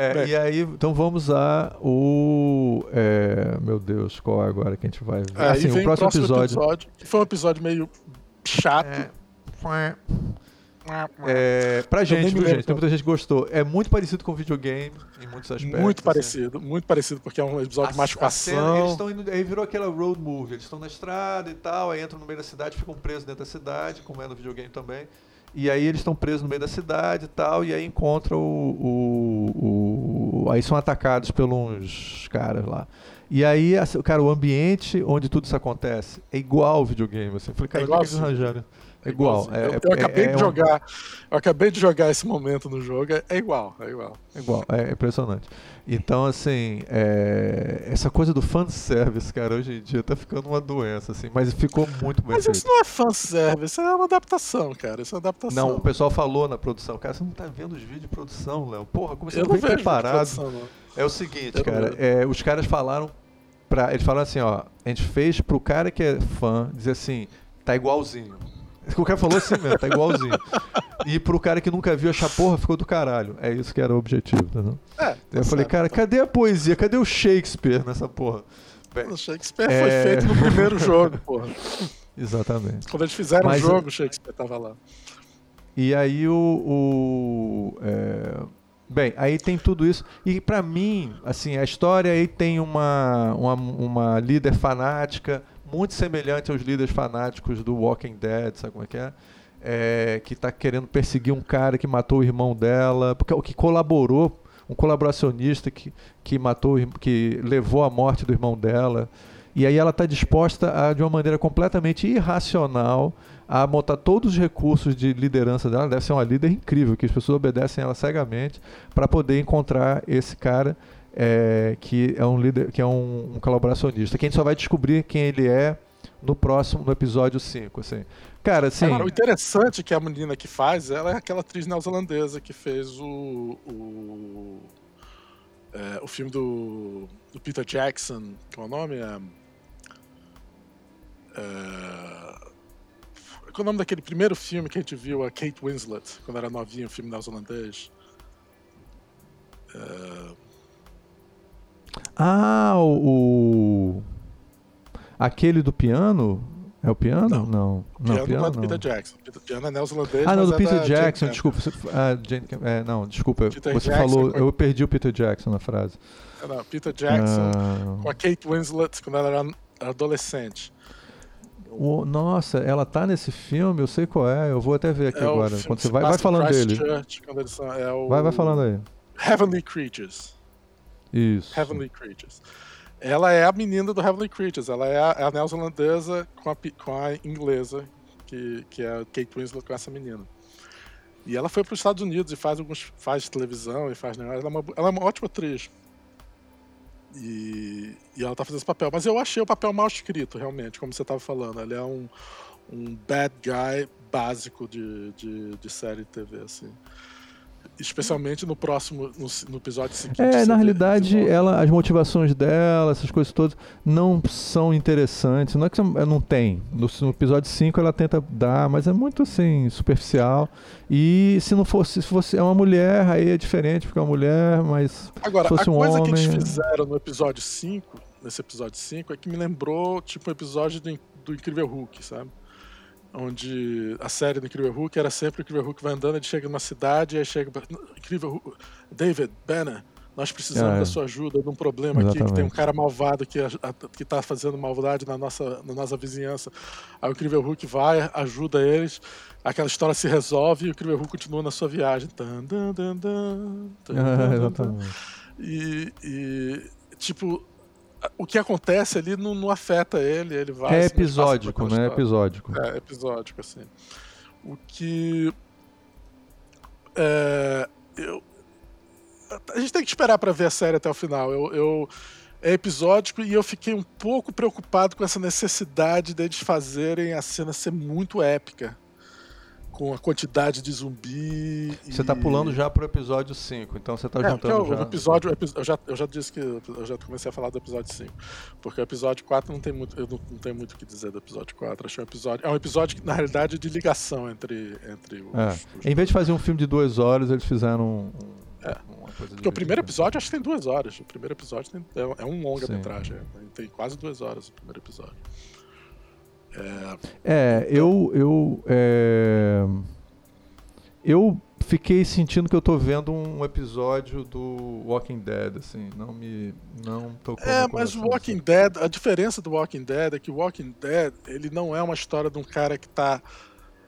É, e aí, então vamos a o. É, meu Deus, qual é agora que a gente vai ver? É, assim, o próximo, o próximo episódio, episódio, Que foi um episódio meio chato. É, é, pra gente, viu, gente? Tem muita gente que gostou. É muito parecido com videogame em muitos aspectos. Muito assim. parecido, muito parecido, porque é um episódio a, mais com ação. Eles estão indo, aí virou aquela road movie. Eles estão na estrada e tal, aí entram no meio da cidade, ficam presos dentro da cidade, como é no videogame também. E aí eles estão presos no meio da cidade e tal, e aí encontram o, o, o, aí são atacados pelos caras lá. E aí, cara, o ambiente onde tudo isso acontece é igual ao videogame. Assim. Eu falei, cara, é igual, igual arranjaram. É igual. É, eu, eu, acabei é, de jogar. Eu acabei de jogar esse momento no jogo. É, igual, é igual. É igual, é impressionante. Então, assim, é, essa coisa do fanservice, cara, hoje em dia tá ficando uma doença, assim, mas ficou muito bem Mas feito. isso não é fanservice, isso é uma adaptação, cara. Isso é uma adaptação. Não, o pessoal falou na produção, cara, você não tá vendo os vídeos de produção, Léo. Porra, como você eu não vem preparado. É o seguinte, cara, é, os caras falaram pra. Eles falaram assim, ó, a gente fez pro cara que é fã dizer assim, tá igualzinho. O cara falou assim mesmo, tá igualzinho. E pro cara que nunca viu achar porra, ficou do caralho. É isso que era o objetivo, entendeu? É, eu falei, cara, cadê a poesia? Cadê o Shakespeare nessa porra? o Shakespeare é... foi feito no primeiro *laughs* jogo, porra. Exatamente. Quando eles fizeram Mas, o jogo, o Shakespeare tava lá. E aí o. o é... Bem, aí tem tudo isso. E para mim, assim, a história aí tem uma, uma, uma líder fanática muito semelhante aos líderes fanáticos do Walking Dead, sabe como é que é? é que está querendo perseguir um cara que matou o irmão dela, porque o que colaborou, um colaboracionista que, que matou, que levou à morte do irmão dela. E aí ela está disposta a, de uma maneira completamente irracional, a montar todos os recursos de liderança dela. Ela deve ser uma líder incrível, que as pessoas obedecem ela cegamente para poder encontrar esse cara é, que é um líder, que é um, um, colaboracionista, que a gente só vai descobrir quem ele é no próximo, no episódio 5, assim. Cara, assim... Agora, o interessante que a menina que faz, ela é aquela atriz neozelandesa que fez o... o, é, o filme do, do, Peter Jackson, qual é o nome? É, é, qual é o nome daquele primeiro filme que a gente viu, a Kate Winslet, quando era novinha, o filme neozelandês? É, ah, o, o, Aquele do piano? É o piano? Não. Não, piano, não, piano não é do Peter Jackson. Peter piano é neozelandês. Ah, não, do é Peter Jackson, desculpa. ah, Jane, é, não, desculpa. Peter você Jackson falou, eu perdi o Peter Jackson na frase. É, não, Peter Jackson ah. com a Kate Winslet quando ela era adolescente. O, nossa, ela tá nesse filme, eu sei qual é, eu vou até ver aqui é agora. Quando você vai, vai falando dele. Church, são, é o... Vai, vai falando aí. Heavenly Creatures. Isso. Heavenly Creatures. Ela é a menina do Heavenly Creatures, ela é a, é a neozelandesa com a, com a inglesa, que, que é a Kate Winslet com essa menina. E ela foi para os Estados Unidos e faz alguns faz televisão e faz negócio. Ela é uma, ela é uma ótima atriz. E, e ela tá fazendo esse papel. Mas eu achei o papel mal escrito, realmente, como você estava falando. Ele é um, um bad guy básico de, de, de série de TV, assim especialmente no próximo, no, no episódio seguinte. É, na realidade, ela, as motivações dela, essas coisas todas, não são interessantes. Não é que não tem. No, no, episódio 5 ela tenta dar, mas é muito assim, superficial. E se não fosse, se fosse é uma mulher, aí é diferente, porque é uma mulher, mas. Agora, se fosse a um coisa homem... que eles fizeram no episódio 5, nesse episódio 5, é que me lembrou, tipo, o um episódio do, do Incrível Hulk, sabe? Onde a série do Incrível Hulk era sempre o Incrível Hulk vai andando, ele chega numa cidade, aí chega Incrível Hulk, David, Banner, nós precisamos é. da sua ajuda num problema Exatamente. aqui, que tem um cara malvado que, que tá fazendo maldade na nossa, na nossa vizinhança. Aí o Incrível Hulk vai, ajuda eles, aquela história se resolve e o Incrível Hulk continua na sua viagem. Tan, tan, tan, *laughs* exatamente. E, e, tipo, o que acontece ali não, não, afeta ele, ele vai. É episódico, né? É episódico. É episódico, assim. O que. É, eu, a gente tem que esperar para ver a série até o final. Eu, eu, é episódico e eu fiquei um pouco preocupado com essa necessidade deles fazerem a cena ser muito épica com a quantidade de zumbi. Você está pulando já pro episódio 5, então você está é, juntando eu, já. O episódio, eu já, eu já disse que eu já comecei a falar do episódio 5. Porque o episódio 4 não tem muito. Eu não, não tenho muito o que dizer do episódio 4. Achei um episódio. É um episódio que, na realidade, é de ligação entre, entre os, é. os Em vez de fazer um filme de duas horas, eles fizeram um. É. Porque o primeiro episódio acho que tem duas horas. O primeiro episódio tem, é, é um longa-metragem. Tem quase duas horas o primeiro episódio. É, eu. eu é... Eu fiquei sentindo que eu tô vendo um episódio do Walking Dead, assim, não me não tocou É, mas o Walking assim. Dead, a diferença do Walking Dead é que o Walking Dead, ele não é uma história de um cara que tá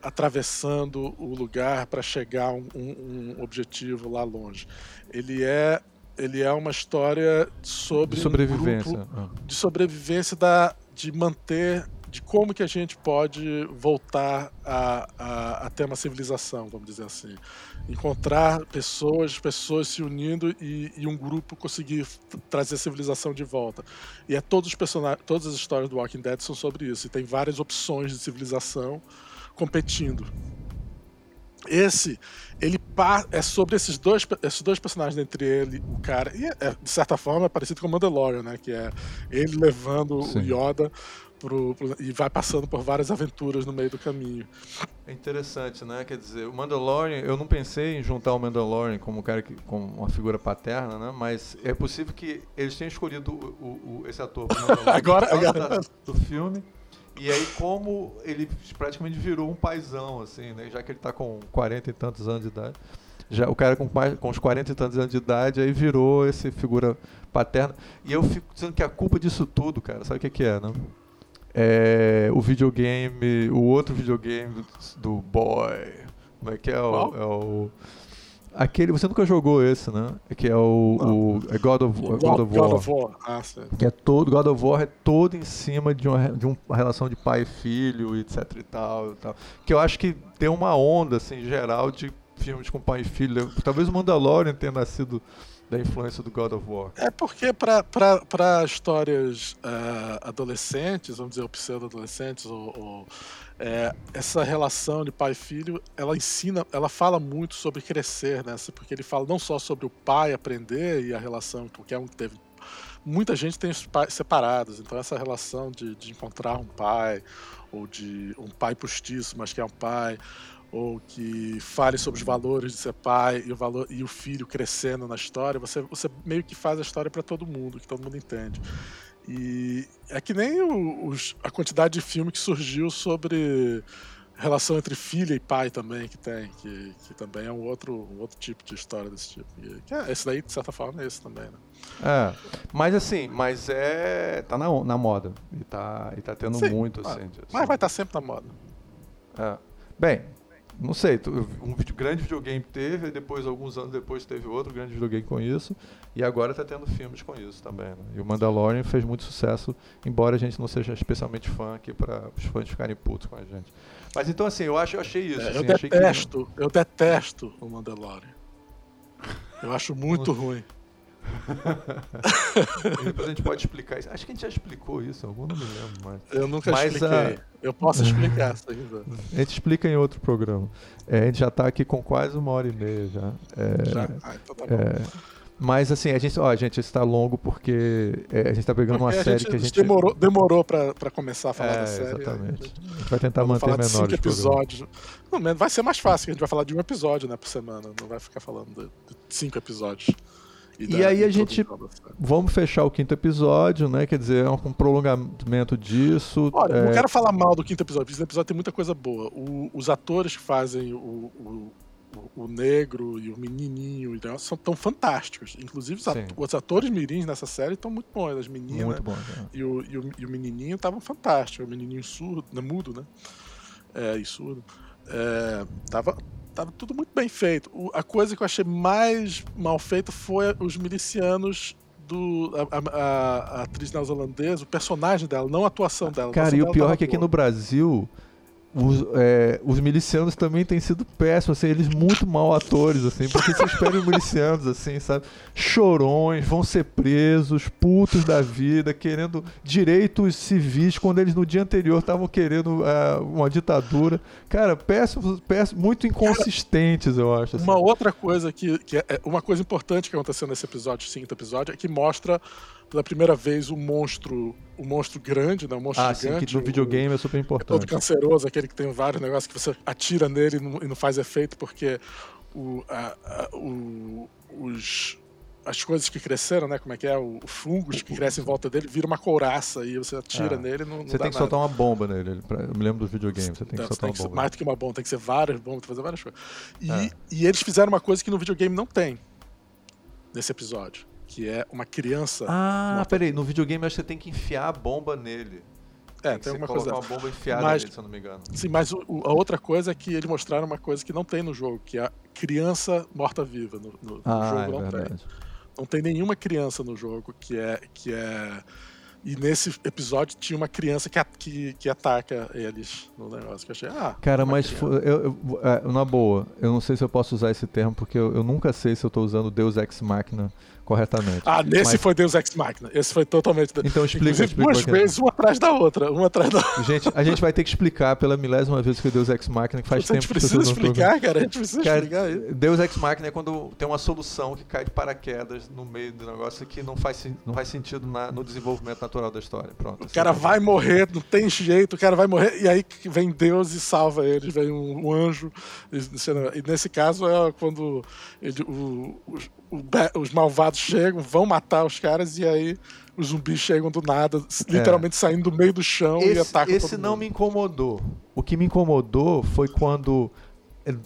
atravessando o lugar para chegar a um, um, um, objetivo lá longe. Ele é ele é uma história sobre de sobrevivência, um grupo de sobrevivência da, de manter de como que a gente pode voltar a, a, a, ter uma civilização, vamos dizer assim. Encontrar pessoas, pessoas se unindo e, e um grupo conseguir trazer a civilização de volta. E é todos os personagens, todas as histórias do Walking Dead são sobre isso. E tem várias opções de civilização competindo. Esse, ele é sobre esses dois, esses dois personagens, entre ele, o cara, e é, de certa forma é parecido com o Mandalorian, né? Que é ele levando Sim. o Yoda pro, pro, e vai passando por várias aventuras no meio do caminho. É interessante, né? Quer dizer, o Mandalorian, eu não pensei em juntar o Mandalorian como um cara que, como uma figura paterna, né? Mas é possível que eles tenham escolhido o, o, esse ator *laughs* agora, agora. do filme. E aí, como ele praticamente virou um paizão, assim, né? Já que ele está com 40 e tantos anos de idade. Já, o cara com, com os 40 e tantos anos de idade, aí virou esse figura paterna. E eu fico dizendo que a culpa disso tudo, cara, sabe o que, que é, né? É o videogame, o outro videogame do Boy. Como é que é? O, é o Aquele, você nunca jogou esse, né? Que é o, o é God, of, God, God of War. God of War. Ah, que é todo, God of War é todo em cima de uma, de uma relação de pai e filho, etc e tal, e tal. Que eu acho que tem uma onda, assim, geral de filmes com pai e filho. Talvez o Mandalorian tenha nascido da influência do God of War. É porque para histórias uh, adolescentes, vamos dizer, pseudo-adolescentes, ou, ou é, essa relação de pai e filho, ela ensina, ela fala muito sobre crescer, né? Porque ele fala não só sobre o pai aprender e a relação, porque é um que teve muita gente tem os pais separados, então essa relação de, de encontrar um pai, ou de um pai postiço, mas que é um pai, ou que fale sobre os valores de ser pai e o, valor, e o filho crescendo na história, você, você meio que faz a história para todo mundo, que todo mundo entende. E é que nem o, os, a quantidade de filme que surgiu sobre relação entre filha e pai também que tem, que, que também é um outro, um outro tipo de história desse tipo. E, é, esse daí, de certa forma, é esse também, né? É, mas assim, mas é. tá na, na moda. E tá, e tá tendo Sim, muito, assim. Mas vai estar tá sempre na moda. É. Bem, não sei, um grande videogame teve, depois, alguns anos depois, teve outro grande videogame com isso, e agora está tendo filmes com isso também. Né? E o Mandalorian fez muito sucesso, embora a gente não seja especialmente fã aqui para os fãs ficarem putos com a gente. Mas então, assim, eu, acho, eu achei isso. É, assim, eu detesto, que... eu detesto o Mandalorian. Eu acho muito *laughs* ruim. *laughs* depois a gente pode explicar isso. Acho que a gente já explicou isso, algum não me lembro mais. Eu nunca mas, expliquei. Uh... Eu posso *laughs* explicar isso ainda. A gente explica em outro programa. É, a gente já está aqui com quase uma hora e meia já. É, já? Ah, então tá bom. É, mas assim, a gente, ó, gente, está longo porque é, a gente está pegando porque uma série que a gente demorou, demorou para começar a falar é, da série. Exatamente. A gente vai tentar manter falar menores cinco episódios. Não, vai ser mais fácil, a gente vai falar de um episódio, né, por semana, não vai ficar falando de cinco episódios. E, e aí a gente vamos fechar o quinto episódio, né? Quer dizer, é um prolongamento disso. Olha, é... não quero falar mal do quinto episódio, porque esse episódio tem muita coisa boa. O, os atores que fazem o, o, o, negro e o menininho são tão fantásticos. Inclusive, os, at os atores mirins nessa série estão muito bons. As meninas muito bom, é. e, o, e, o, e o menininho estavam fantásticos. O menininho surdo, né, mudo, né? É, e surdo. É, tava, tava tudo muito bem feito. O, a coisa que eu achei mais mal feita foi os milicianos do a, a, a atriz neozelandesa, o personagem dela, não a atuação dela. Cara, e o pior é que aqui no Brasil os, é, os milicianos também têm sido péssimos, assim, eles muito mal atores, assim, porque você espera os milicianos, assim, sabe? Chorões, vão ser presos, putos da vida, querendo direitos civis, quando eles no dia anterior estavam querendo uh, uma ditadura. Cara, péssimos, péssimos muito inconsistentes, eu acho. Assim. Uma outra coisa que, que é, é uma coisa importante que aconteceu nesse episódio, quinto episódio, é que mostra pela primeira vez o monstro, o monstro grande, né? O monstro ah, gigante. Sim, que no videogame o, é super importante. Todo canceroso, aquele que tem vários negócios que você atira nele e não, e não faz efeito porque o, a, a, o, os, as coisas que cresceram, né? Como é que é? O, fungos que crescem em volta dele vira uma couraça e você atira ah, nele não, não Você tem que nada. soltar uma bomba nele. Eu me lembro dos videogames, você tem então, que soltar tem uma bomba. mais do que uma bomba, tem que ser várias bombas, fazer várias coisas. E, é. e eles fizeram uma coisa que no videogame não tem nesse episódio que é uma criança. Ah, morta. peraí, no videogame acho que você tem que enfiar a bomba nele. É, tem, tem alguma coisa. uma bomba enfiada mas, nele, se eu não me engano. Sim, mas o, a outra coisa é que eles mostraram uma coisa que não tem no jogo, que é a criança morta-viva. No, no, ah, jogo é não verdade. tem. Não tem nenhuma criança no jogo que é que é e nesse episódio tinha uma criança que, que, que ataca eles no negócio. Que eu achei, ah. Cara, mas eu, eu, é, na boa, eu não sei se eu posso usar esse termo, porque eu, eu nunca sei se eu estou usando Deus Ex Machina corretamente. Ah, nesse Mas... foi Deus Ex Machina. Esse foi totalmente. Então explica, explica duas vezes, uma atrás da outra. Uma atrás da outra. Gente, a gente vai ter que explicar pela milésima vez que Deus Ex Machina, que faz tempo que precisa explicar, cara. A gente precisa cara, explicar isso. Deus Ex Machina é quando tem uma solução que cai de paraquedas no meio do negócio que não faz, não faz sentido na, no desenvolvimento natural da história. Pronto. O cara é vai morrer, não tem jeito, o cara vai morrer, e aí vem Deus e salva ele, vem um, um anjo. E, e, nesse caso é quando ele, o, o os malvados chegam, vão matar os caras e aí os zumbis chegam do nada, literalmente é. saindo do meio do chão esse, e atacam Esse não me incomodou. O que me incomodou foi quando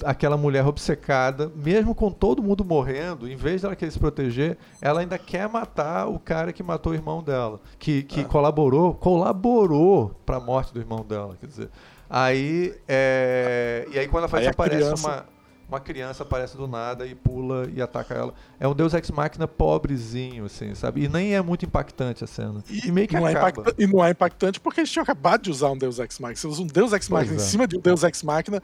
aquela mulher obcecada, mesmo com todo mundo morrendo, em vez dela querer se proteger, ela ainda quer matar o cara que matou o irmão dela, que, que é. colaborou, colaborou para a morte do irmão dela, quer dizer. Aí, é, e aí quando ela faz, aparece criança... uma uma criança aparece do nada e pula e ataca ela. É um Deus Ex Machina pobrezinho, assim, sabe? E nem é muito impactante a cena. E, e meio que não acaba. É e não é impactante porque eles tinham acabado de usar um Deus Ex Machina. Você usa um Deus Ex Machina em é. cima de um Deus Ex Machina,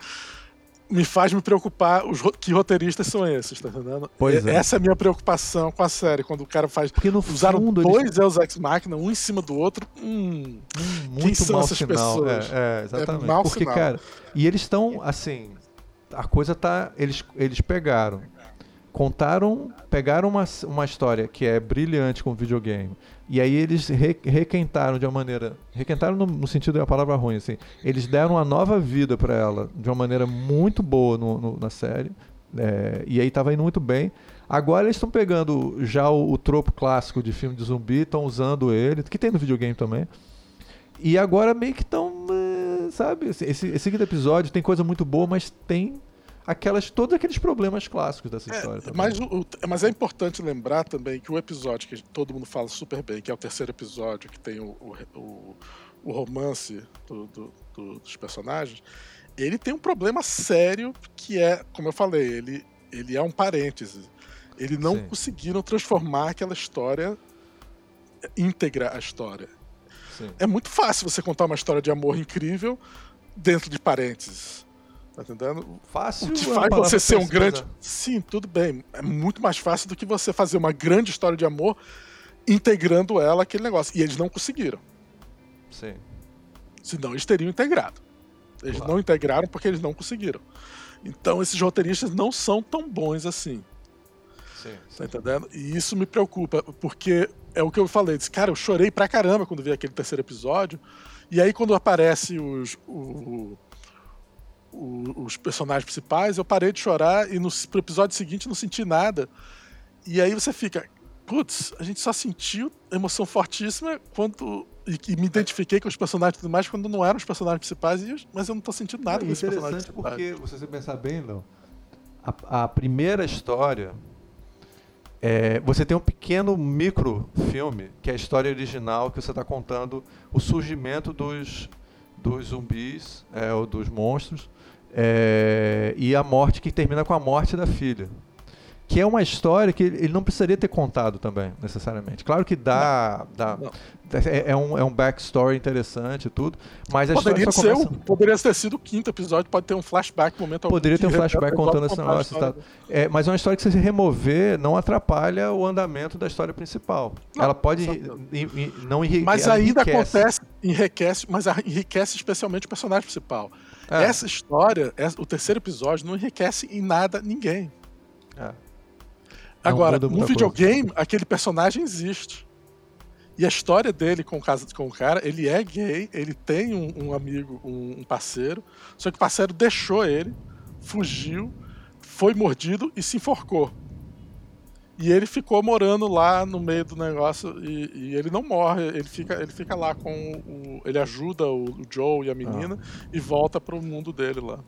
me faz me preocupar os que roteiristas são esses, tá entendendo? Pois é. Essa é a minha preocupação com a série, quando o cara faz. Porque no usaram fundo, dois eles... Deus Ex Machina, um em cima do outro. Hum, hum muito quem são essas sinal. pessoas? É, é exatamente. É Porque, sinal. cara, e eles estão assim a coisa tá. Eles, eles pegaram. Contaram. Pegaram uma, uma história que é brilhante com videogame. E aí eles re, requentaram de uma maneira. Requentaram no, no sentido da palavra ruim, assim. Eles deram uma nova vida para ela de uma maneira muito boa no, no, na série. É, e aí tava indo muito bem. Agora eles estão pegando já o, o, tropo clássico de filme de zumbi, estão usando ele, que tem no videogame também. E agora meio que estão sabe? Esse, esse quinto episódio tem coisa muito boa, mas tem aquelas todos aqueles problemas clássicos dessa é, história. Mas, o, mas é importante lembrar também que o episódio que todo mundo fala super bem, que é o terceiro episódio, que tem o, o, o romance do, do, do, dos personagens, ele tem um problema sério que é, como eu falei, ele, ele é um parêntese. Eles não Sim. conseguiram transformar aquela história íntegra a história. Sim. É muito fácil você contar uma história de amor incrível dentro de parênteses. Tá entendendo? Fácil. O que faz você ser um grande. Sim, tudo bem. É muito mais fácil do que você fazer uma grande história de amor integrando ela aquele negócio. E eles não conseguiram. Sim. Senão eles teriam integrado. Eles claro. não integraram porque eles não conseguiram. Então esses roteiristas não são tão bons assim. Sim, sim. Tá entendendo? E isso me preocupa, porque é o que eu falei. Disse, cara, eu chorei pra caramba quando vi aquele terceiro episódio. E aí, quando aparece os, o, o, os personagens principais, eu parei de chorar e no pro episódio seguinte não senti nada. E aí você fica, putz, a gente só sentiu emoção fortíssima quando. E, e me identifiquei com os personagens e tudo mais quando não eram os personagens principais, mas eu não tô sentindo nada é desses personagens principais. porque, se você pensar bem, não, a, a primeira história é, você tem um pequeno micro filme, que é a história original, que você está contando o surgimento dos, dos zumbis, é, ou dos monstros, é, e a morte que termina com a morte da filha que é uma história que ele não precisaria ter contado também, necessariamente. Claro que dá. Não, dá não. É, é, um, é um backstory interessante e tudo, mas a poderia história só começa... ser, Poderia ter sido o quinto episódio, pode ter um flashback no momento Poderia ter um flashback contando esse negócio. Tá? É, mas é uma história que, se você remover, não atrapalha o andamento da história principal. Não, Ela pode não enriquecer. Mas ainda enriquece. acontece, enriquece, mas enriquece especialmente o personagem principal. É. Essa história, o terceiro episódio, não enriquece em nada ninguém. É. Agora, no videogame, coisa. aquele personagem existe. E a história dele com o, caso, com o cara, ele é gay, ele tem um, um amigo, um, um, parceiro, só que o parceiro deixou ele, fugiu, foi mordido e se enforcou. E ele ficou morando lá no meio do negócio e, e ele não morre, ele fica, ele fica lá com o. Ele ajuda o, o Joe e a menina ah. e volta pro mundo dele lá.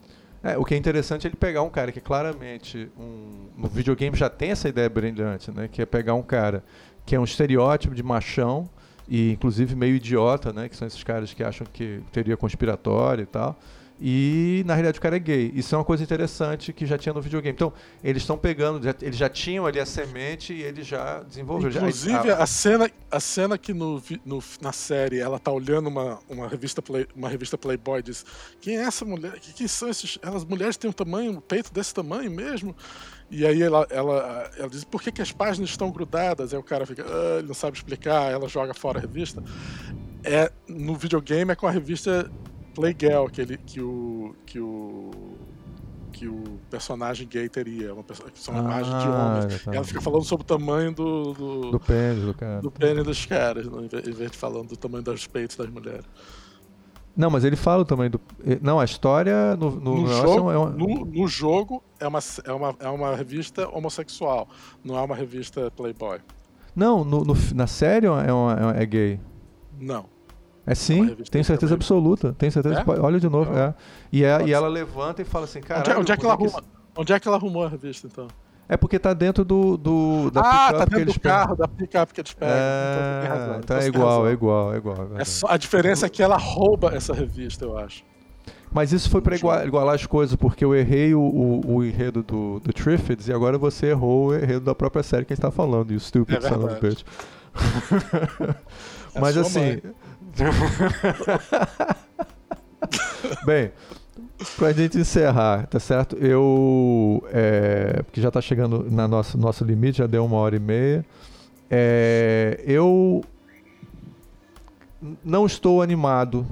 É, o que é interessante é ele pegar um cara que claramente um, no videogame já tem essa ideia brilhante, né? Que é pegar um cara que é um estereótipo de machão e inclusive meio idiota, né? Que são esses caras que acham que teria conspiratório e tal. E na realidade o cara é gay. Isso é uma coisa interessante que já tinha no videogame. Então, eles estão pegando, já, eles já tinham ali a semente e eles já desenvolveram. Inclusive, a, a, cena, a cena que no, no, na série ela tá olhando uma, uma, revista, play, uma revista Playboy diz: Quem é essa mulher? Quem são esses. As mulheres têm um tamanho, um peito desse tamanho mesmo? E aí ela, ela, ela diz, por que, que as páginas estão grudadas? Aí o cara fica, ah, ele não sabe explicar, ela joga fora a revista. É, no videogame é com a revista Playgirl que, ele, que o. Que o que o personagem gay teria, uma pessoa, que são ah, imagens de homens. Tá. ela fica falando sobre o tamanho do. Do, do pênis do cara. Do pênis dos caras, em vez de falando do tamanho dos peitos das mulheres. Não, mas ele fala também do. Não, a história no, no, no jogo, é uma... no, no, jogo é uma, é, uma, é uma revista homossexual, não é uma revista Playboy. Não, no, no na série é, uma, é, é gay. Não. É sim, tenho certeza absoluta. Tenho certeza. É? Olha de novo. É. E, é, e ela levanta e fala assim, cara. Onde, é, onde, é que ela arruma? Onde é que ela arrumou a revista, então? É porque tá dentro do, do da ah, tá dentro do carro, da picape que eles pegam. É, então, razão, então é, igual, é igual, é igual, é só, a diferença é que ela rouba essa revista, eu acho. Mas isso foi para igualar, igualar as coisas, porque eu errei o, o, o enredo do, do Triffids e agora você errou o enredo da própria série que a gente tá falando, e o Stupid é Son of Bitch. Mas assim. *laughs* Bem, Pra gente encerrar, tá certo? Eu. É, porque já tá chegando na nossa nosso limite, já deu uma hora e meia. É, eu não estou animado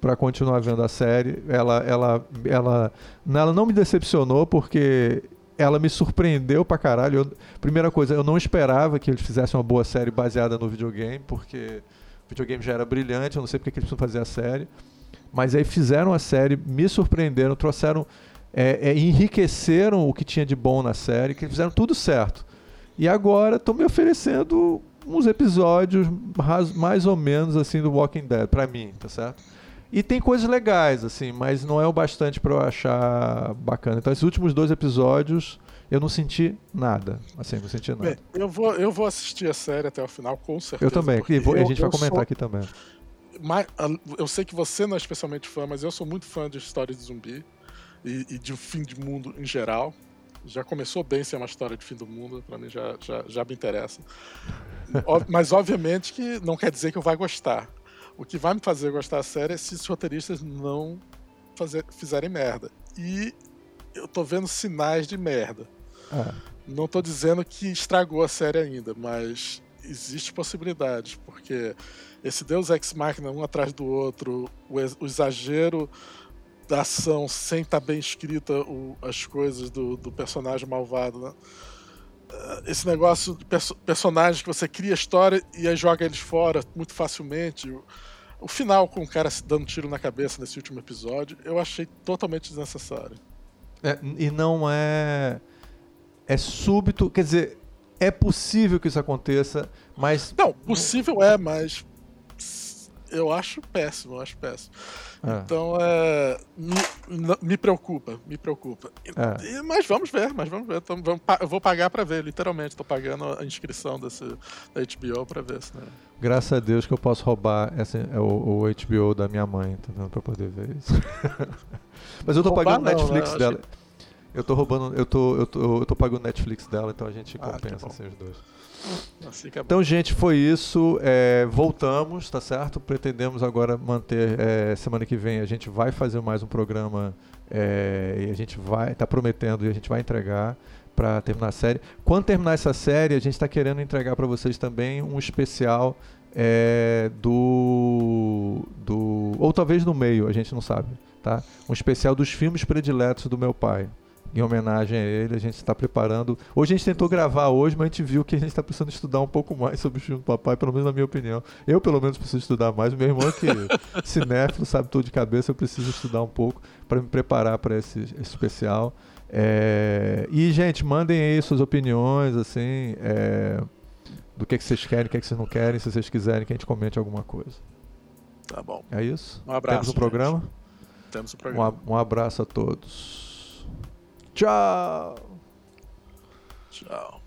para continuar vendo a série. Ela, ela, ela, ela não me decepcionou porque ela me surpreendeu pra caralho. Eu, primeira coisa, eu não esperava que eles fizessem uma boa série baseada no videogame, porque o videogame já era brilhante, eu não sei porque que eles precisam fazer a série. Mas aí fizeram a série, me surpreenderam, trouxeram, é, é, enriqueceram o que tinha de bom na série, que fizeram tudo certo. E agora estão me oferecendo uns episódios mais ou menos assim do Walking Dead para mim, tá certo? E tem coisas legais assim, mas não é o bastante para eu achar bacana. Então esses últimos dois episódios eu não senti nada, assim, não senti nada. Bem, eu vou eu vou assistir a série até o final com certeza. Eu também, e vou, eu, a gente vai comentar sou... aqui também eu sei que você não é especialmente fã, mas eu sou muito fã de histórias de zumbi e, e de fim de mundo em geral. Já começou bem ser uma história de fim do mundo, para mim já, já, já me interessa. *laughs* mas obviamente que não quer dizer que eu vá gostar. O que vai me fazer gostar da série é se os roteiristas não fazer, fizerem merda. E eu tô vendo sinais de merda. Ah. Não tô dizendo que estragou a série ainda, mas existe possibilidade, porque esse Deus Ex Machina um atrás do outro, o, o exagero da ação sem estar tá bem escrita o, as coisas do, do personagem malvado, né? Ah, esse negócio de perso personagens que você cria a história e aí joga eles fora muito facilmente. O, o final com o cara se dando tiro na cabeça nesse último episódio, eu achei totalmente desnecessário. É, e não é. É súbito, quer dizer, é possível que isso aconteça, mas. Não, possível é, mas eu acho péssimo, eu acho péssimo. É. Então, é, me, me, preocupa, me preocupa. É. Mas vamos ver, mas vamos ver. Então, vamos, eu vou pagar para ver, literalmente. Estou pagando a inscrição desse, da HBO para ver. Se, né? Graças a Deus que eu posso roubar essa, é o, o HBO da minha mãe, entendeu? Para poder ver isso. *laughs* mas eu tô roubar pagando o Netflix né? dela. Que... Eu tô roubando, eu tô, eu tô, eu tô pagando Netflix dela, então a gente ah, compensa assim, os dois. Assim é então, gente, foi isso. É, voltamos, tá certo? Pretendemos agora manter. É, semana que vem a gente vai fazer mais um programa é, e a gente vai. tá prometendo e a gente vai entregar para terminar a série. Quando terminar essa série, a gente está querendo entregar para vocês também um especial é, do, do. Ou talvez no meio, a gente não sabe. Tá? Um especial dos filmes prediletos do meu pai em homenagem a ele. A gente está preparando. Hoje a gente tentou gravar hoje, mas a gente viu que a gente está precisando estudar um pouco mais sobre o filme do papai, pelo menos na minha opinião. Eu, pelo menos, preciso estudar mais. O meu irmão, que *laughs* cinéfilo, sabe tudo de cabeça, eu preciso estudar um pouco para me preparar para esse, esse, especial. É... E, gente, mandem aí suas opiniões, assim, é... do que, que vocês querem, o que, que vocês não querem, se vocês quiserem que a gente comente alguma coisa. Tá bom. É isso? Um abraço. Temos um programa? Temos um programa. Um, um abraço a todos. Tchau. Tchau.